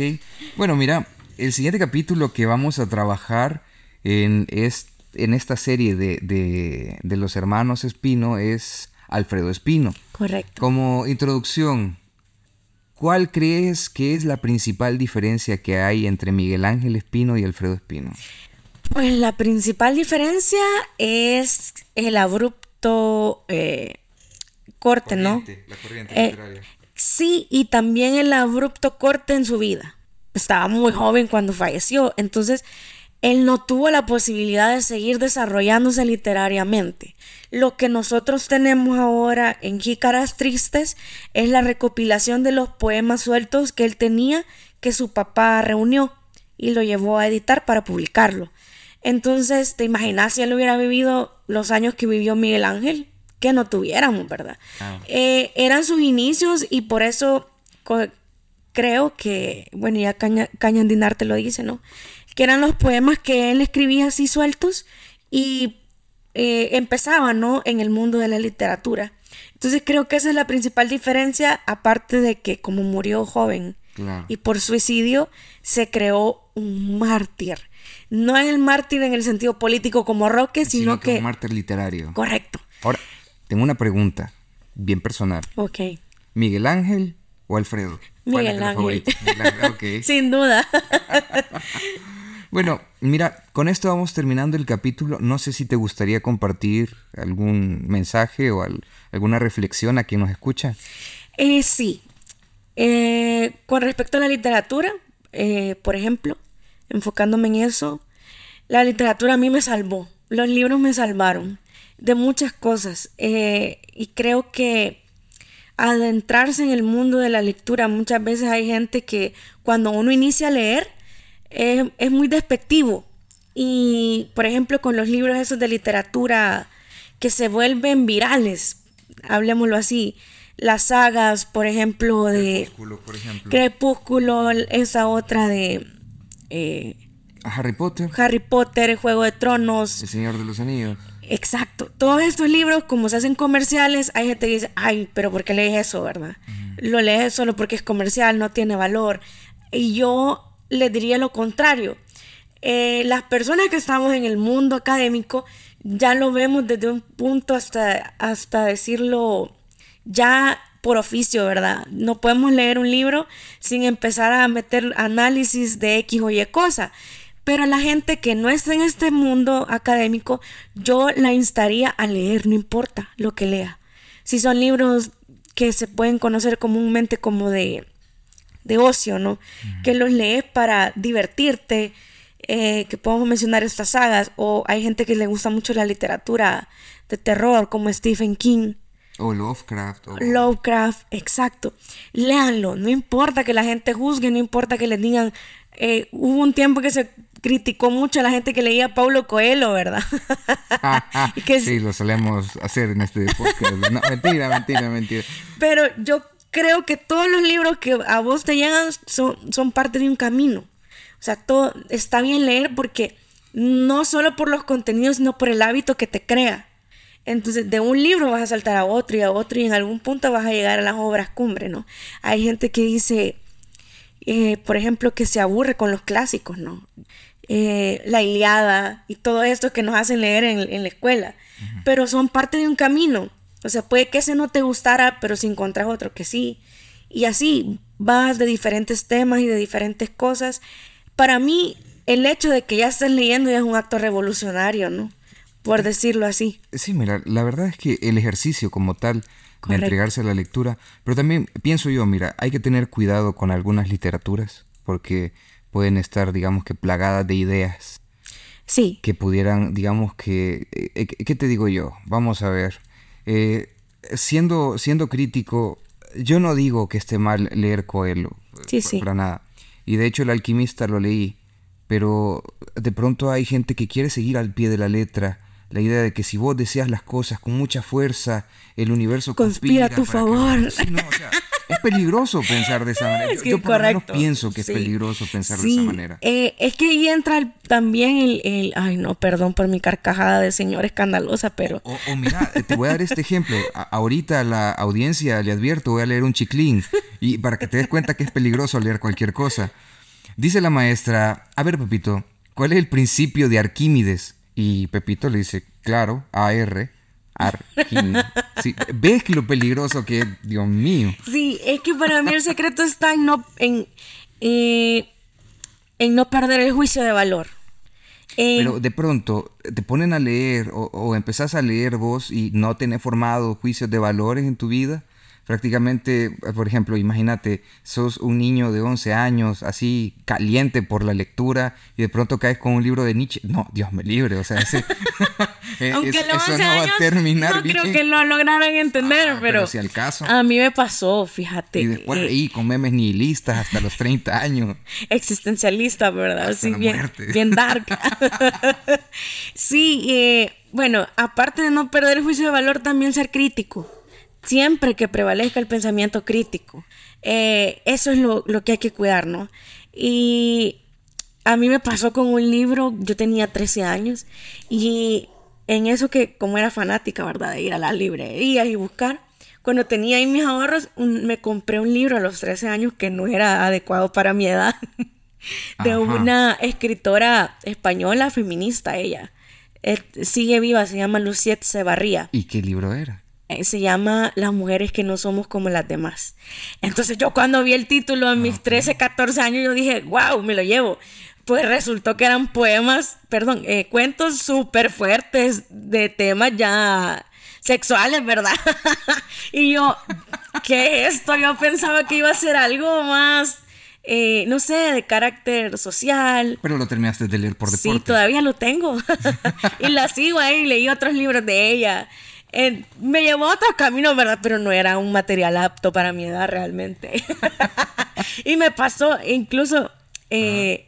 bueno, mira, el siguiente capítulo que vamos a trabajar en este en esta serie de, los hermanos Espino es Alfredo Espino. Correcto. Como introducción, ¿cuál crees que es la principal diferencia que hay entre Miguel Ángel Espino y Alfredo Espino? Pues la principal diferencia es el abrupto eh, corte, ¿no? La corriente eh, sí, y también el abrupto corte en su vida. Estaba muy joven cuando falleció, entonces él no tuvo la posibilidad de seguir desarrollándose literariamente. Lo que nosotros tenemos ahora en Jícaras Tristes es la recopilación de los poemas sueltos que él tenía que su papá reunió y lo llevó a editar para publicarlo. Entonces, ¿te imaginas si él hubiera vivido los años que vivió Miguel Ángel? Que no tuviéramos, ¿verdad? Ah. Eh, eran sus inicios y por eso creo que, bueno, ya Caña, Cañandinar te lo dice, ¿no? Que eran los poemas que él escribía así sueltos y eh, empezaba, ¿no? En el mundo de la literatura. Entonces creo que esa es la principal diferencia, aparte de que como murió joven y por suicidio, se creó un mártir. No en el mártir en el sentido político como Roque, sino, que, Un mártir literario. Correcto. Ahora, tengo una pregunta bien personal. Ok. ¿Miguel Ángel o Alfredo? Miguel Ángel. Miguel Ángel. Sin duda. Bueno, mira, con esto vamos terminando el capítulo. No sé si te gustaría compartir algún mensaje o alguna reflexión a quien nos escucha. Eh, sí. Eh, con respecto a la literatura, eh, por ejemplo, enfocándome en eso, la literatura a mí me salvó. Los libros me salvaron de muchas cosas. y creo que adentrarse en el mundo de la lectura, muchas veces hay gente que cuando uno inicia a leer, es, muy despectivo. Y, por ejemplo, con los libros esos de literatura que se vuelven virales, hablemoslo así, las sagas, por ejemplo, de Crepúsculo, por ejemplo. Crepúsculo esa otra de... Eh, Harry Potter. Harry Potter, El Juego de Tronos. El Señor de los Anillos. Exacto. Todos estos libros, como se hacen comerciales, hay gente que dice, ay, pero ¿por qué lees eso, verdad? Lo lees solo porque es comercial, no tiene valor. Y yo les diría lo contrario. Eh, las personas que estamos en el mundo académico ya lo vemos desde un punto hasta, hasta decirlo ya por oficio, ¿verdad? No podemos leer un libro sin empezar a meter análisis de X o Y cosa. Pero a la gente que no está en este mundo académico, yo la instaría a leer, no importa lo que lea. Si son libros que se pueden conocer comúnmente como de de ocio, ¿no? Que los lees para divertirte, eh, que podemos mencionar estas sagas, o hay gente que le gusta mucho la literatura de terror, como Stephen King. O Lovecraft. Lovecraft, exacto. Léanlo, no importa que la gente juzgue, no importa que les digan, eh, hubo un tiempo que se criticó mucho a la gente que leía Paulo Coelho, ¿verdad? sí, lo solemos hacer en este podcast. mentira, mentira, mentira. Pero yo creo que todos los libros que a vos te llegan son, son parte de un camino. O sea, todo está bien leer porque no solo por los contenidos, sino por el hábito que te crea. Entonces, de un libro vas a saltar a otro y a otro y en algún punto vas a llegar a las obras cumbre, ¿no? Hay gente que dice, eh, por ejemplo, que se aburre con los clásicos, ¿no? Eh, la Iliada y todo esto que nos hacen leer en, la escuela, pero son parte de un camino. O sea, puede que ese no te gustara, pero si encuentras otro que sí. Y así vas de diferentes temas y de diferentes cosas. Para mí, el hecho de que ya estés leyendo ya es un acto revolucionario, ¿no? Por decirlo así. Sí, mira, la verdad es que el ejercicio como tal de entregarse a la lectura. Pero también pienso yo, mira, hay que tener cuidado con algunas literaturas porque pueden estar, digamos que, plagadas de ideas. Sí. Que pudieran, digamos que, eh, ¿qué te digo yo? Vamos a ver. Eh, siendo, siendo crítico, yo no digo que esté mal leer Coelho. Sí, sí. Para nada. Y de hecho el alquimista lo leí. Pero de pronto hay gente que quiere seguir al pie de la letra la idea de que si vos deseas las cosas con mucha fuerza, el universo conspira, a tu favor. es peligroso pensar de esa manera. yo por lo menos pienso que es peligroso pensar de esa manera. Eh, es que ahí entra también el, Ay, no, perdón por mi carcajada de señor escandalosa, pero... O, mira, te voy a dar este ejemplo. ahorita a la audiencia le advierto, voy a leer un chiclín. Y para que te des cuenta que es peligroso leer cualquier cosa. Dice la maestra, a ver, Pepito, ¿cuál es el principio de Arquímedes? Y Pepito le dice, claro, AR, Arquímedes. Sí, ¿Ves lo peligroso que es? Dios mío. Sí, es que para mí el secreto está en no, en, eh, en no perder el juicio de valor. Pero de pronto te ponen a leer o, o, empezás a leer vos y no tenés formado juicios de valores en tu vida prácticamente, por ejemplo, imagínate, sos un niño de 11 años, así caliente por la lectura, y de pronto caes con un libro de Nietzsche. No, Dios me libre, o sea, ese, Aunque eso no va a terminar no creo que lo lograran entender, ah, pero, si al caso. a mí me pasó, fíjate. Y después eh, ahí con memes nihilistas hasta los 30 años. Existencialista, ¿verdad? sí, bien, bien dark. sí, eh, bueno, aparte de no perder el juicio de valor, también ser crítico siempre que prevalezca el pensamiento crítico. Eh, eso es lo, que hay que cuidar, ¿no? Y a mí me pasó con un libro, yo tenía 13 años, y en eso que como era fanática, ¿verdad? De ir a las librerías y buscar, cuando tenía ahí mis ahorros, me compré un libro a los 13 años que no era adecuado para mi edad, de una escritora española feminista, ella. Eh, sigue viva, se llama Luciette Sebarría. ¿Y qué libro era? Eh, se llama Las mujeres que no somos como las demás. Entonces yo cuando vi el título a mis 13, 14 años, yo dije, wow, me lo llevo. Pues resultó que eran poemas, perdón, eh, cuentos súper fuertes de temas ya sexuales, ¿verdad? y yo, ¿qué es esto? Yo pensaba que iba a ser algo más... Eh, no sé, de carácter social. Pero lo terminaste de leer por deporte. Sí, todavía lo tengo. y la sigo ahí, leí otros libros de ella me llevó a otros caminos, ¿verdad? Pero no era un material apto para mi edad realmente. y me pasó incluso eh,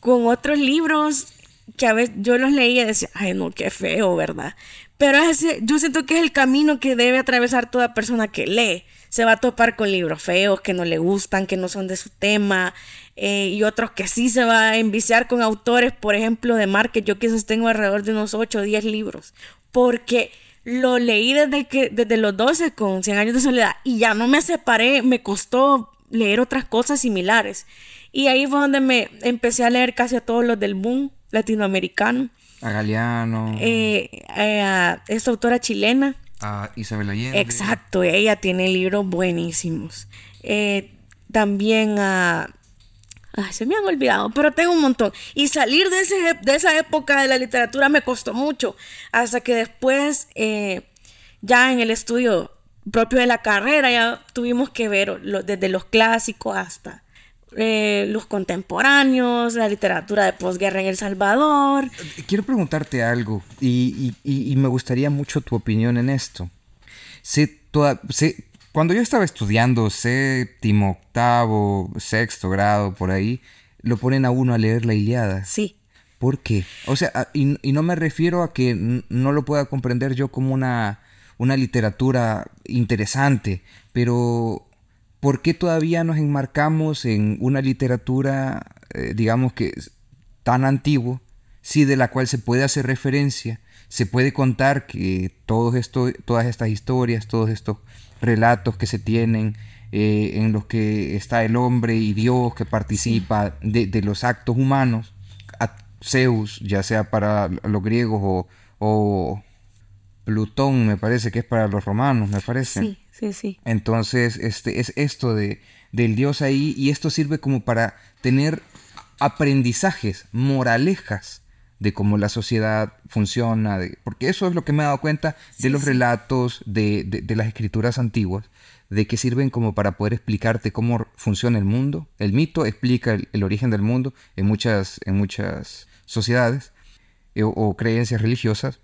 con otros libros que a veces yo los leía y decía, ay no, qué feo, ¿verdad? Pero ese, yo siento que es el camino que debe atravesar toda persona que lee. Se va a topar con libros feos que no le gustan, que no son de su tema, eh, y otros que sí se va a enviciar con autores, por ejemplo, de mar, que yo quizás tengo alrededor de unos 8 o 10 libros. Porque lo leí desde, que, desde los 12 con 100 años de soledad y ya no me separé, me costó leer otras cosas similares. Y ahí fue donde me empecé a leer casi a todos los del boom latinoamericano. A Galeano. Eh, eh, a esta autora chilena. A Isabel Allende. Exacto, ella tiene libros buenísimos. Eh, también a Ay, se me han olvidado, pero tengo un montón. Y salir de, ese, de esa época de la literatura me costó mucho, hasta que después, eh, ya en el estudio propio de la carrera, ya tuvimos que ver desde los clásicos hasta eh, los contemporáneos, la literatura de posguerra en El Salvador. Quiero preguntarte algo, y, me gustaría mucho tu opinión en esto. Sé, toda, cuando yo estaba estudiando séptimo, octavo, sexto grado, por ahí, lo ponen a uno a leer la Iliada. Sí. ¿Por qué? O sea, y, no me refiero a que no lo pueda comprender yo como una, una literatura interesante, pero ¿por qué todavía nos enmarcamos en una literatura, eh, digamos que tan antigua, sí de la cual se puede hacer referencia, se puede contar que todo esto, todas estas historias, todos estos relatos que se tienen eh, en los que está el hombre y Dios que participa de, los actos humanos, a Zeus, ya sea para los griegos o, Plutón, me parece que es para los romanos, me parece. Sí, sí, sí. Entonces, este, es esto de, del Dios ahí y esto sirve como para tener aprendizajes, moralejas de cómo la sociedad funciona, porque eso es lo que me he dado cuenta de los relatos, de, de, las escrituras antiguas, de que sirven como para poder explicarte cómo funciona el mundo. El mito explica el, origen del mundo en muchas, en muchas sociedades eh, o, creencias religiosas,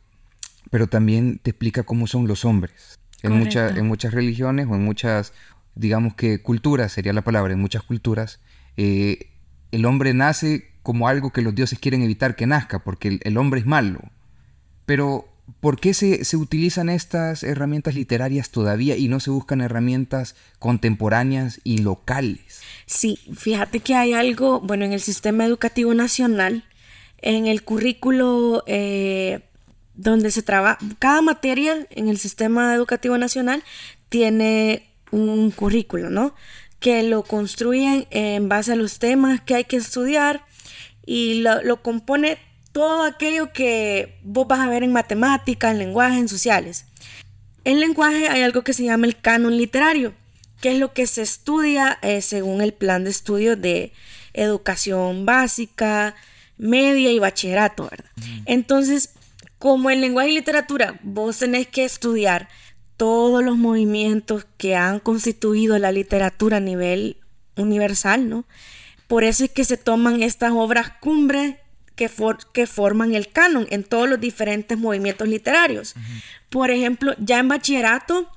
pero también te explica cómo son los hombres. En, muchas en muchas religiones o en muchas, digamos que culturas sería la palabra, en muchas culturas, eh, el hombre nace como algo que los dioses quieren evitar que nazca, porque el, hombre es malo. Pero, ¿por qué se, se, utilizan estas herramientas literarias todavía y no se buscan herramientas contemporáneas y locales? Sí, fíjate que hay algo, bueno, en el sistema educativo nacional, en el currículo eh, donde se trabaja, cada materia en el sistema educativo nacional tiene un currículo, ¿no? Que lo construyen en base a los temas que hay que estudiar y lo, compone todo aquello que vos vas a ver en matemática, en lenguaje, en sociales. En lenguaje hay algo que se llama el canon literario, que es lo que se estudia eh, según el plan de estudio de educación básica, media y bachillerato, ¿verdad? Entonces, como en lenguaje y literatura vos tenés que estudiar todos los movimientos que han constituido la literatura a nivel universal, ¿no? Por eso es que se toman estas obras cumbres que, que forman el canon en todos los diferentes movimientos literarios. Por ejemplo, ya en bachillerato,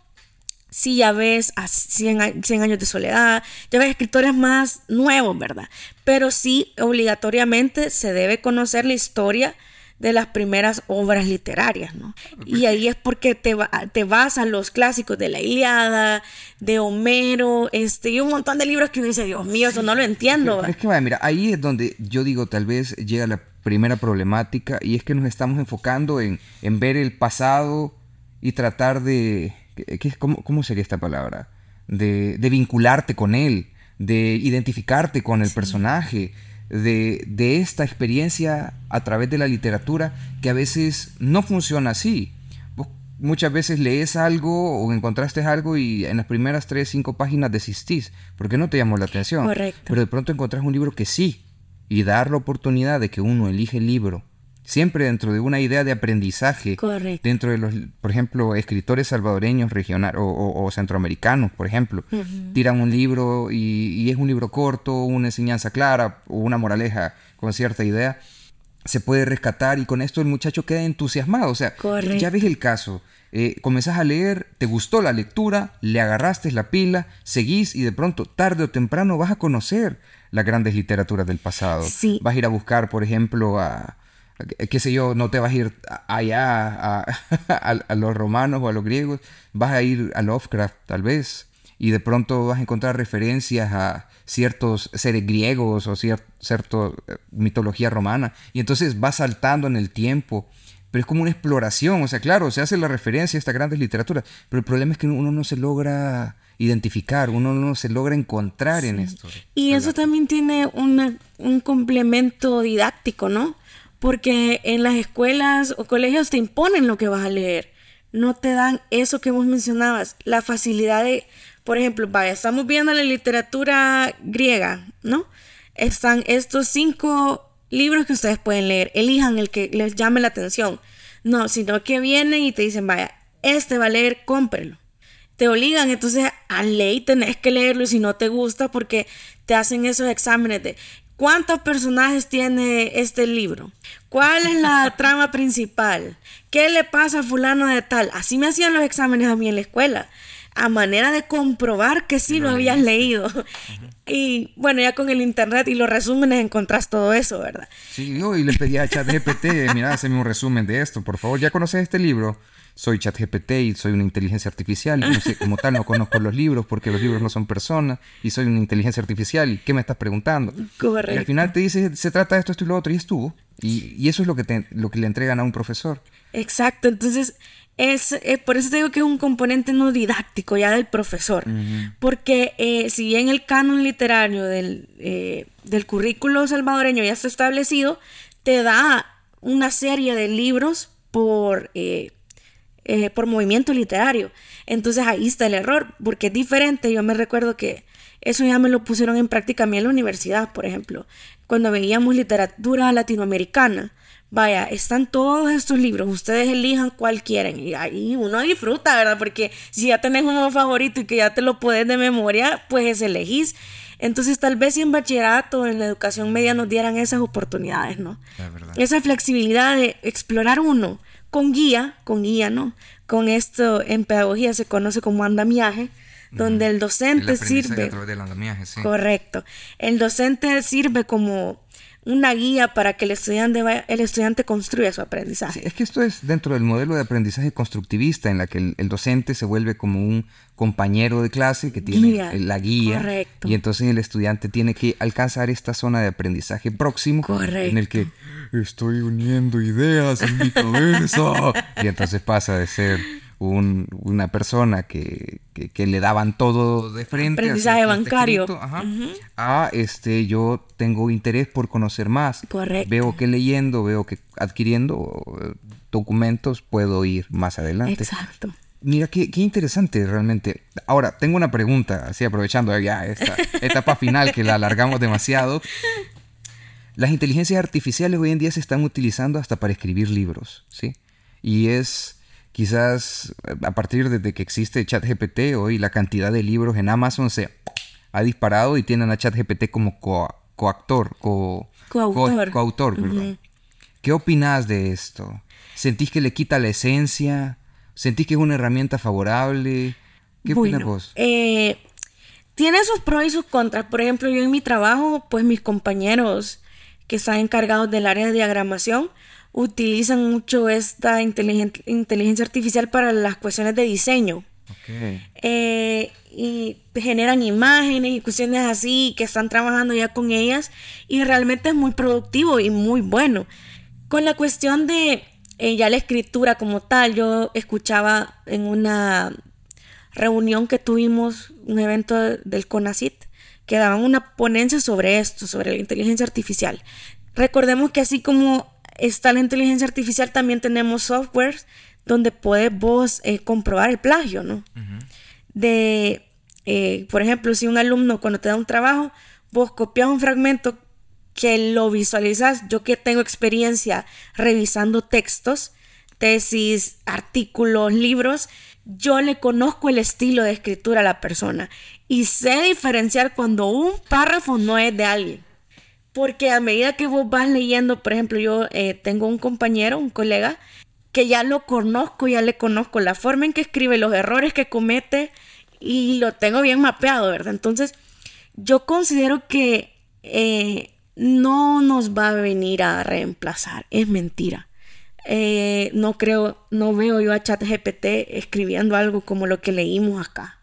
si ya ves a 100, años de soledad, ya ves escritores más nuevos, ¿verdad? Pero sí, obligatoriamente se debe conocer la historia de las primeras obras literarias, ¿no? Y ahí es porque te, te vas a los clásicos de la Iliada, de Homero, este, y un montón de libros que uno dice, Dios mío, eso no lo entiendo. Es que, mira, ahí es donde yo digo, tal vez llega la primera problemática, y es que nos estamos enfocando en, ver el pasado y tratar de, ¿qué, cómo, cómo, sería esta palabra? De, vincularte con él, de identificarte con el personaje de, esta experiencia a través de la literatura que a veces no funciona así. muchas veces lees algo o encontraste algo y en las primeras tres, cinco páginas desistís porque no te llamó la atención. Pero de pronto encontrás un libro que sí y dar la oportunidad de que uno elige el libro siempre dentro de una idea de aprendizaje, dentro de los, por ejemplo, escritores salvadoreños regional, o, centroamericanos, por ejemplo, tiran un libro y, es un libro corto, una enseñanza clara o una moraleja con cierta idea, se puede rescatar y con esto el muchacho queda entusiasmado, o sea, ya ves el caso. Eh, comenzás a leer, te gustó la lectura, le agarraste la pila, seguís y de pronto, tarde o temprano, vas a conocer las grandes literaturas del pasado. Vas a ir a buscar, por ejemplo, a, qué sé yo, no te vas a ir allá a, los romanos o a los griegos, vas a ir a Lovecraft tal vez, y de pronto vas a encontrar referencias a ciertos seres griegos o cierta eh, mitología romana, y entonces vas saltando en el tiempo, pero es como una exploración, o sea, claro, se hace la referencia a esta grandes literatura, pero el problema es que uno no se logra identificar, uno no se logra encontrar en esto. Y eso también tiene un complemento didáctico, ¿no? Porque en las escuelas o colegios te imponen lo que vas a leer, no te dan eso que vos mencionabas, la facilidad de, por ejemplo, vaya, estamos viendo la literatura griega, ¿no? Están estos cinco libros que ustedes pueden leer, elijan el que les llame la atención. No, sino que vienen y te dicen, vaya, este va a leer, cómprelo. Te obligan, entonces a ley tenés que leerlo y si no te gusta porque te hacen esos exámenes de ¿Cuántos personajes tiene este libro? ¿Cuál es la trama principal? ¿Qué le pasa a fulano de tal? Así me hacían los exámenes a mí en la escuela, a manera de comprobar que sí lo, habías leído. Y bueno, ya con el internet y los resúmenes encontrás todo eso, ¿verdad? Sí, yo y le pedí a ChatGPT, mira, hazme un resumen de esto, por favor. ¿Ya conoces este libro? Soy ChatGPT y soy una inteligencia artificial. Y no sé, como tal, no conozco los libros porque los libros no son personas y soy una inteligencia artificial. ¿Y qué me estás preguntando? Correcto. Y al final te dice, se trata de esto, esto y lo otro, y estuvo. Y, y eso es lo que, te, lo que le entregan a un profesor. Exacto. Entonces, es, eh, por eso te digo que es un componente no didáctico ya del profesor. Porque eh, si bien el canon literario del, eh, del currículo salvadoreño ya está establecido, te da una serie de libros por eh, por movimiento literario. Entonces ahí está el error, porque es diferente. Yo me recuerdo que eso ya me lo pusieron en práctica a mí en la universidad, por ejemplo, cuando veíamos literatura latinoamericana. vaya, están todos estos libros, ustedes elijan cuál quieren y ahí uno disfruta, ¿verdad? Porque si ya tenés uno favorito y que ya te lo puedes de memoria, pues elegís. Entonces tal vez si en bachillerato, en la educación media nos dieran esas oportunidades, ¿no? Esa flexibilidad de explorar uno con guía, con guía, ¿no? Con esto en pedagogía se conoce como andamiaje, donde el docente sirve... Correcto. El docente sirve como una guía para que el estudiante, el estudiante construya su aprendizaje. es que esto es dentro del modelo de aprendizaje constructivista, en la que el, docente se vuelve como un compañero de clase que tiene la guía. Correcto. Y entonces el estudiante tiene que alcanzar esta zona de aprendizaje próximo correcto. en el que estoy uniendo ideas en mi cabeza. y entonces pasa de ser una persona que, le daban todo de frente. Aprendizaje bancario. A este, yo tengo interés por conocer más. Correcto. Veo que leyendo, veo que adquiriendo eh, documentos puedo ir más adelante. Exacto. Mira, qué, interesante realmente. Ahora, tengo una pregunta, así aprovechando ya esta etapa final que la alargamos demasiado. Las inteligencias artificiales hoy en día se están utilizando hasta para escribir libros, ¿sí? Y es Quizás a partir de que existe ChatGPT, hoy la cantidad de libros en Amazon se ha disparado y tienen a ChatGPT como coactor, co coautor. ¿Qué opinas de esto? ¿Sentís que le quita la esencia? ¿Sentís que es una herramienta favorable? ¿Qué opinas vos? Eh, tiene sus pros y sus contras. Por ejemplo, yo en mi trabajo, pues mis compañeros que están encargados del área de diagramación, utilizan mucho esta inteligencia artificial para las cuestiones de diseño. Eh, y generan imágenes y cuestiones así que están trabajando ya con ellas y realmente es muy productivo y muy bueno. Con la cuestión de eh, ya la escritura como tal, yo escuchaba en una reunión que tuvimos, un evento del CONACIT, que daban una ponencia sobre esto, sobre la inteligencia artificial. Recordemos que así como está la inteligencia artificial, también tenemos softwares donde puedes vos eh, comprobar el plagio, ¿no? De, eh, por ejemplo, si un alumno cuando te da un trabajo, vos copias un fragmento que lo visualizas, yo que tengo experiencia revisando textos, tesis, artículos, libros, yo le conozco el estilo de escritura a la persona y sé diferenciar cuando un párrafo no es de alguien. Porque a medida que vos vas leyendo, por ejemplo, yo eh, tengo un compañero, un colega, que ya lo conozco, ya le conozco la forma en que escribe, los errores que comete y lo tengo bien mapeado, ¿verdad? Entonces, yo considero que eh, no nos va a venir a reemplazar, es mentira. Eh, no creo, no veo yo a ChatGPT escribiendo algo como lo que leímos acá.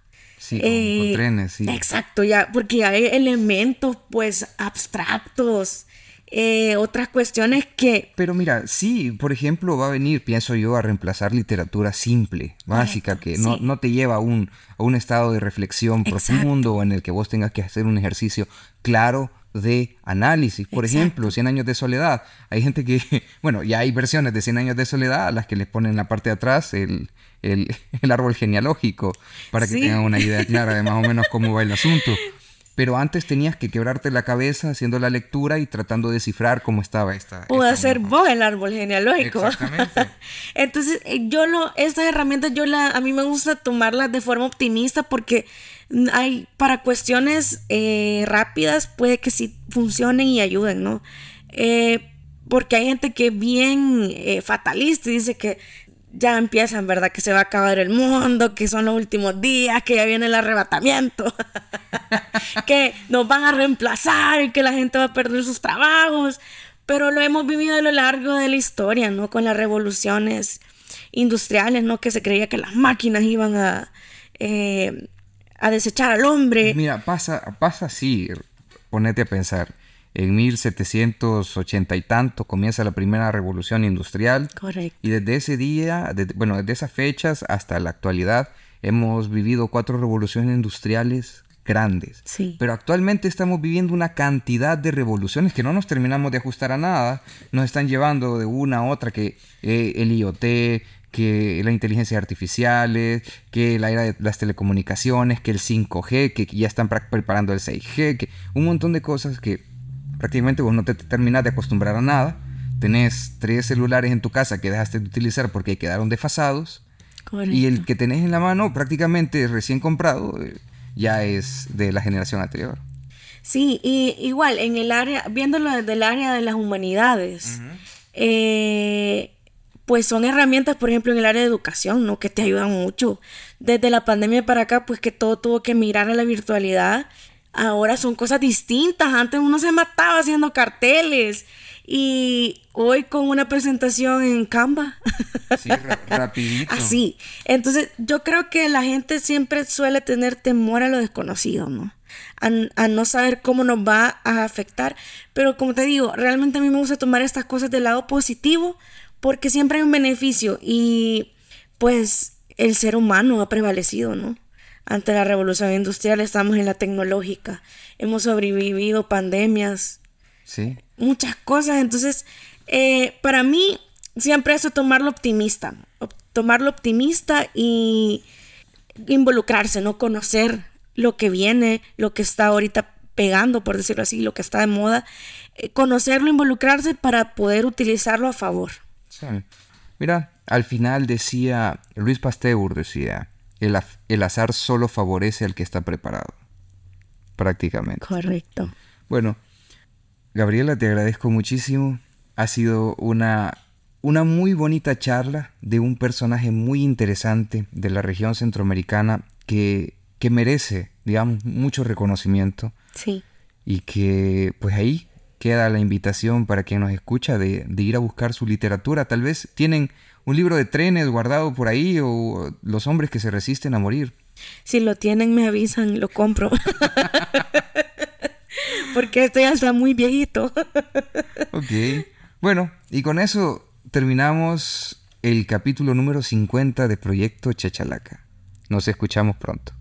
Sí, con, eh, trenes, sí. Exacto, ya, porque hay elementos pues abstractos, eh, otras cuestiones que... Pero mira, sí, por ejemplo, va a venir, pienso yo, a reemplazar literatura simple, básica, que no, no, te lleva a un, a un estado de reflexión profundo en el que vos tengas que hacer un ejercicio claro de análisis. Por ejemplo, 100 años de soledad. Hay gente que, bueno, ya hay versiones de 100 años de soledad a las que les ponen en la parte de atrás el, el, árbol genealógico para que tengan una idea clara de más o menos cómo va el asunto. Pero antes tenías que quebrarte la cabeza haciendo la lectura y tratando de descifrar cómo estaba esta. Pudo hacer vos el árbol genealógico. Exactamente. Entonces, eh, yo lo, estas herramientas, yo la, a mí me gusta tomarlas de forma optimista porque hay, para cuestiones eh, rápidas, puede que sí funcionen y ayuden, ¿no? Eh, porque hay gente que es bien fatalista y dice que ya empiezan, ¿verdad? Que se va a acabar el mundo, que son los últimos días, que ya viene el arrebatamiento, que nos van a reemplazar y que la gente va a perder sus trabajos. Pero lo hemos vivido a lo largo de la historia, ¿no? Con las revoluciones industriales, ¿no? Que se creía que las máquinas iban a, eh, a desechar al hombre. Mira, pasa, pasa así, ponete a pensar en 1780 y tanto comienza la primera revolución industrial. Correcto. Y desde ese día, bueno, desde esas fechas hasta la actualidad, hemos vivido cuatro revoluciones industriales grandes. Sí. Pero actualmente estamos viviendo una cantidad de revoluciones que no nos terminamos de ajustar a nada. Nos están llevando de una a otra que eh, el IoT, que la inteligencia artificial, que la era de las telecomunicaciones, que el 5G, que ya están preparando el 6G, que un montón de cosas que prácticamente vos no te terminas de acostumbrar a nada, tenés tres celulares en tu casa que dejaste de utilizar porque quedaron desfasados. Y el que tenés en la mano, prácticamente recién comprado, eh, ya es de la generación anterior. Sí, y igual, en el área, viéndolo desde el área de las humanidades, eh, pues son herramientas, por ejemplo, en el área de educación, ¿no? Que te ayudan mucho. Desde la pandemia para acá, pues que todo tuvo que mirar a la virtualidad. Ahora son cosas distintas. Antes uno se mataba haciendo carteles. Y hoy con una presentación en Canva. Sí, rapidito. Así. Entonces, yo creo que la gente siempre suele tener temor a lo desconocido, ¿no? A, a, no saber cómo nos va a afectar. Pero como te digo, realmente a mí me gusta tomar estas cosas del lado positivo porque siempre hay un beneficio y pues el ser humano ha prevalecido, ¿no? Ante la revolución industrial estamos en la tecnológica, hemos sobrevivido pandemias, sí. muchas cosas, entonces eh, para mí siempre eso tomarlo optimista, tomarlo optimista y involucrarse, ¿no? Conocer lo que viene, lo que está ahorita pegando, por decirlo así, lo que está de moda, eh, conocerlo, involucrarse para poder utilizarlo a favor. Mira, al final decía, Luis Pasteur decía, el, el azar solo favorece al que está preparado. Prácticamente. Correcto. Bueno, Gabriela, te agradezco muchísimo. Ha sido una, una muy bonita charla de un personaje muy interesante de la región centroamericana que, que merece, digamos, mucho reconocimiento. Sí. Y que, pues ahí, queda la invitación para quien nos escucha de, ir a buscar su literatura. Tal vez tienen un libro de trenes guardado por ahí o Los hombres que se resisten a morir. Si lo tienen, me avisan, lo compro. Porque ya está muy viejito. ok. Bueno, y con eso terminamos el capítulo número 50 de Proyecto Chachalaca. Nos escuchamos pronto.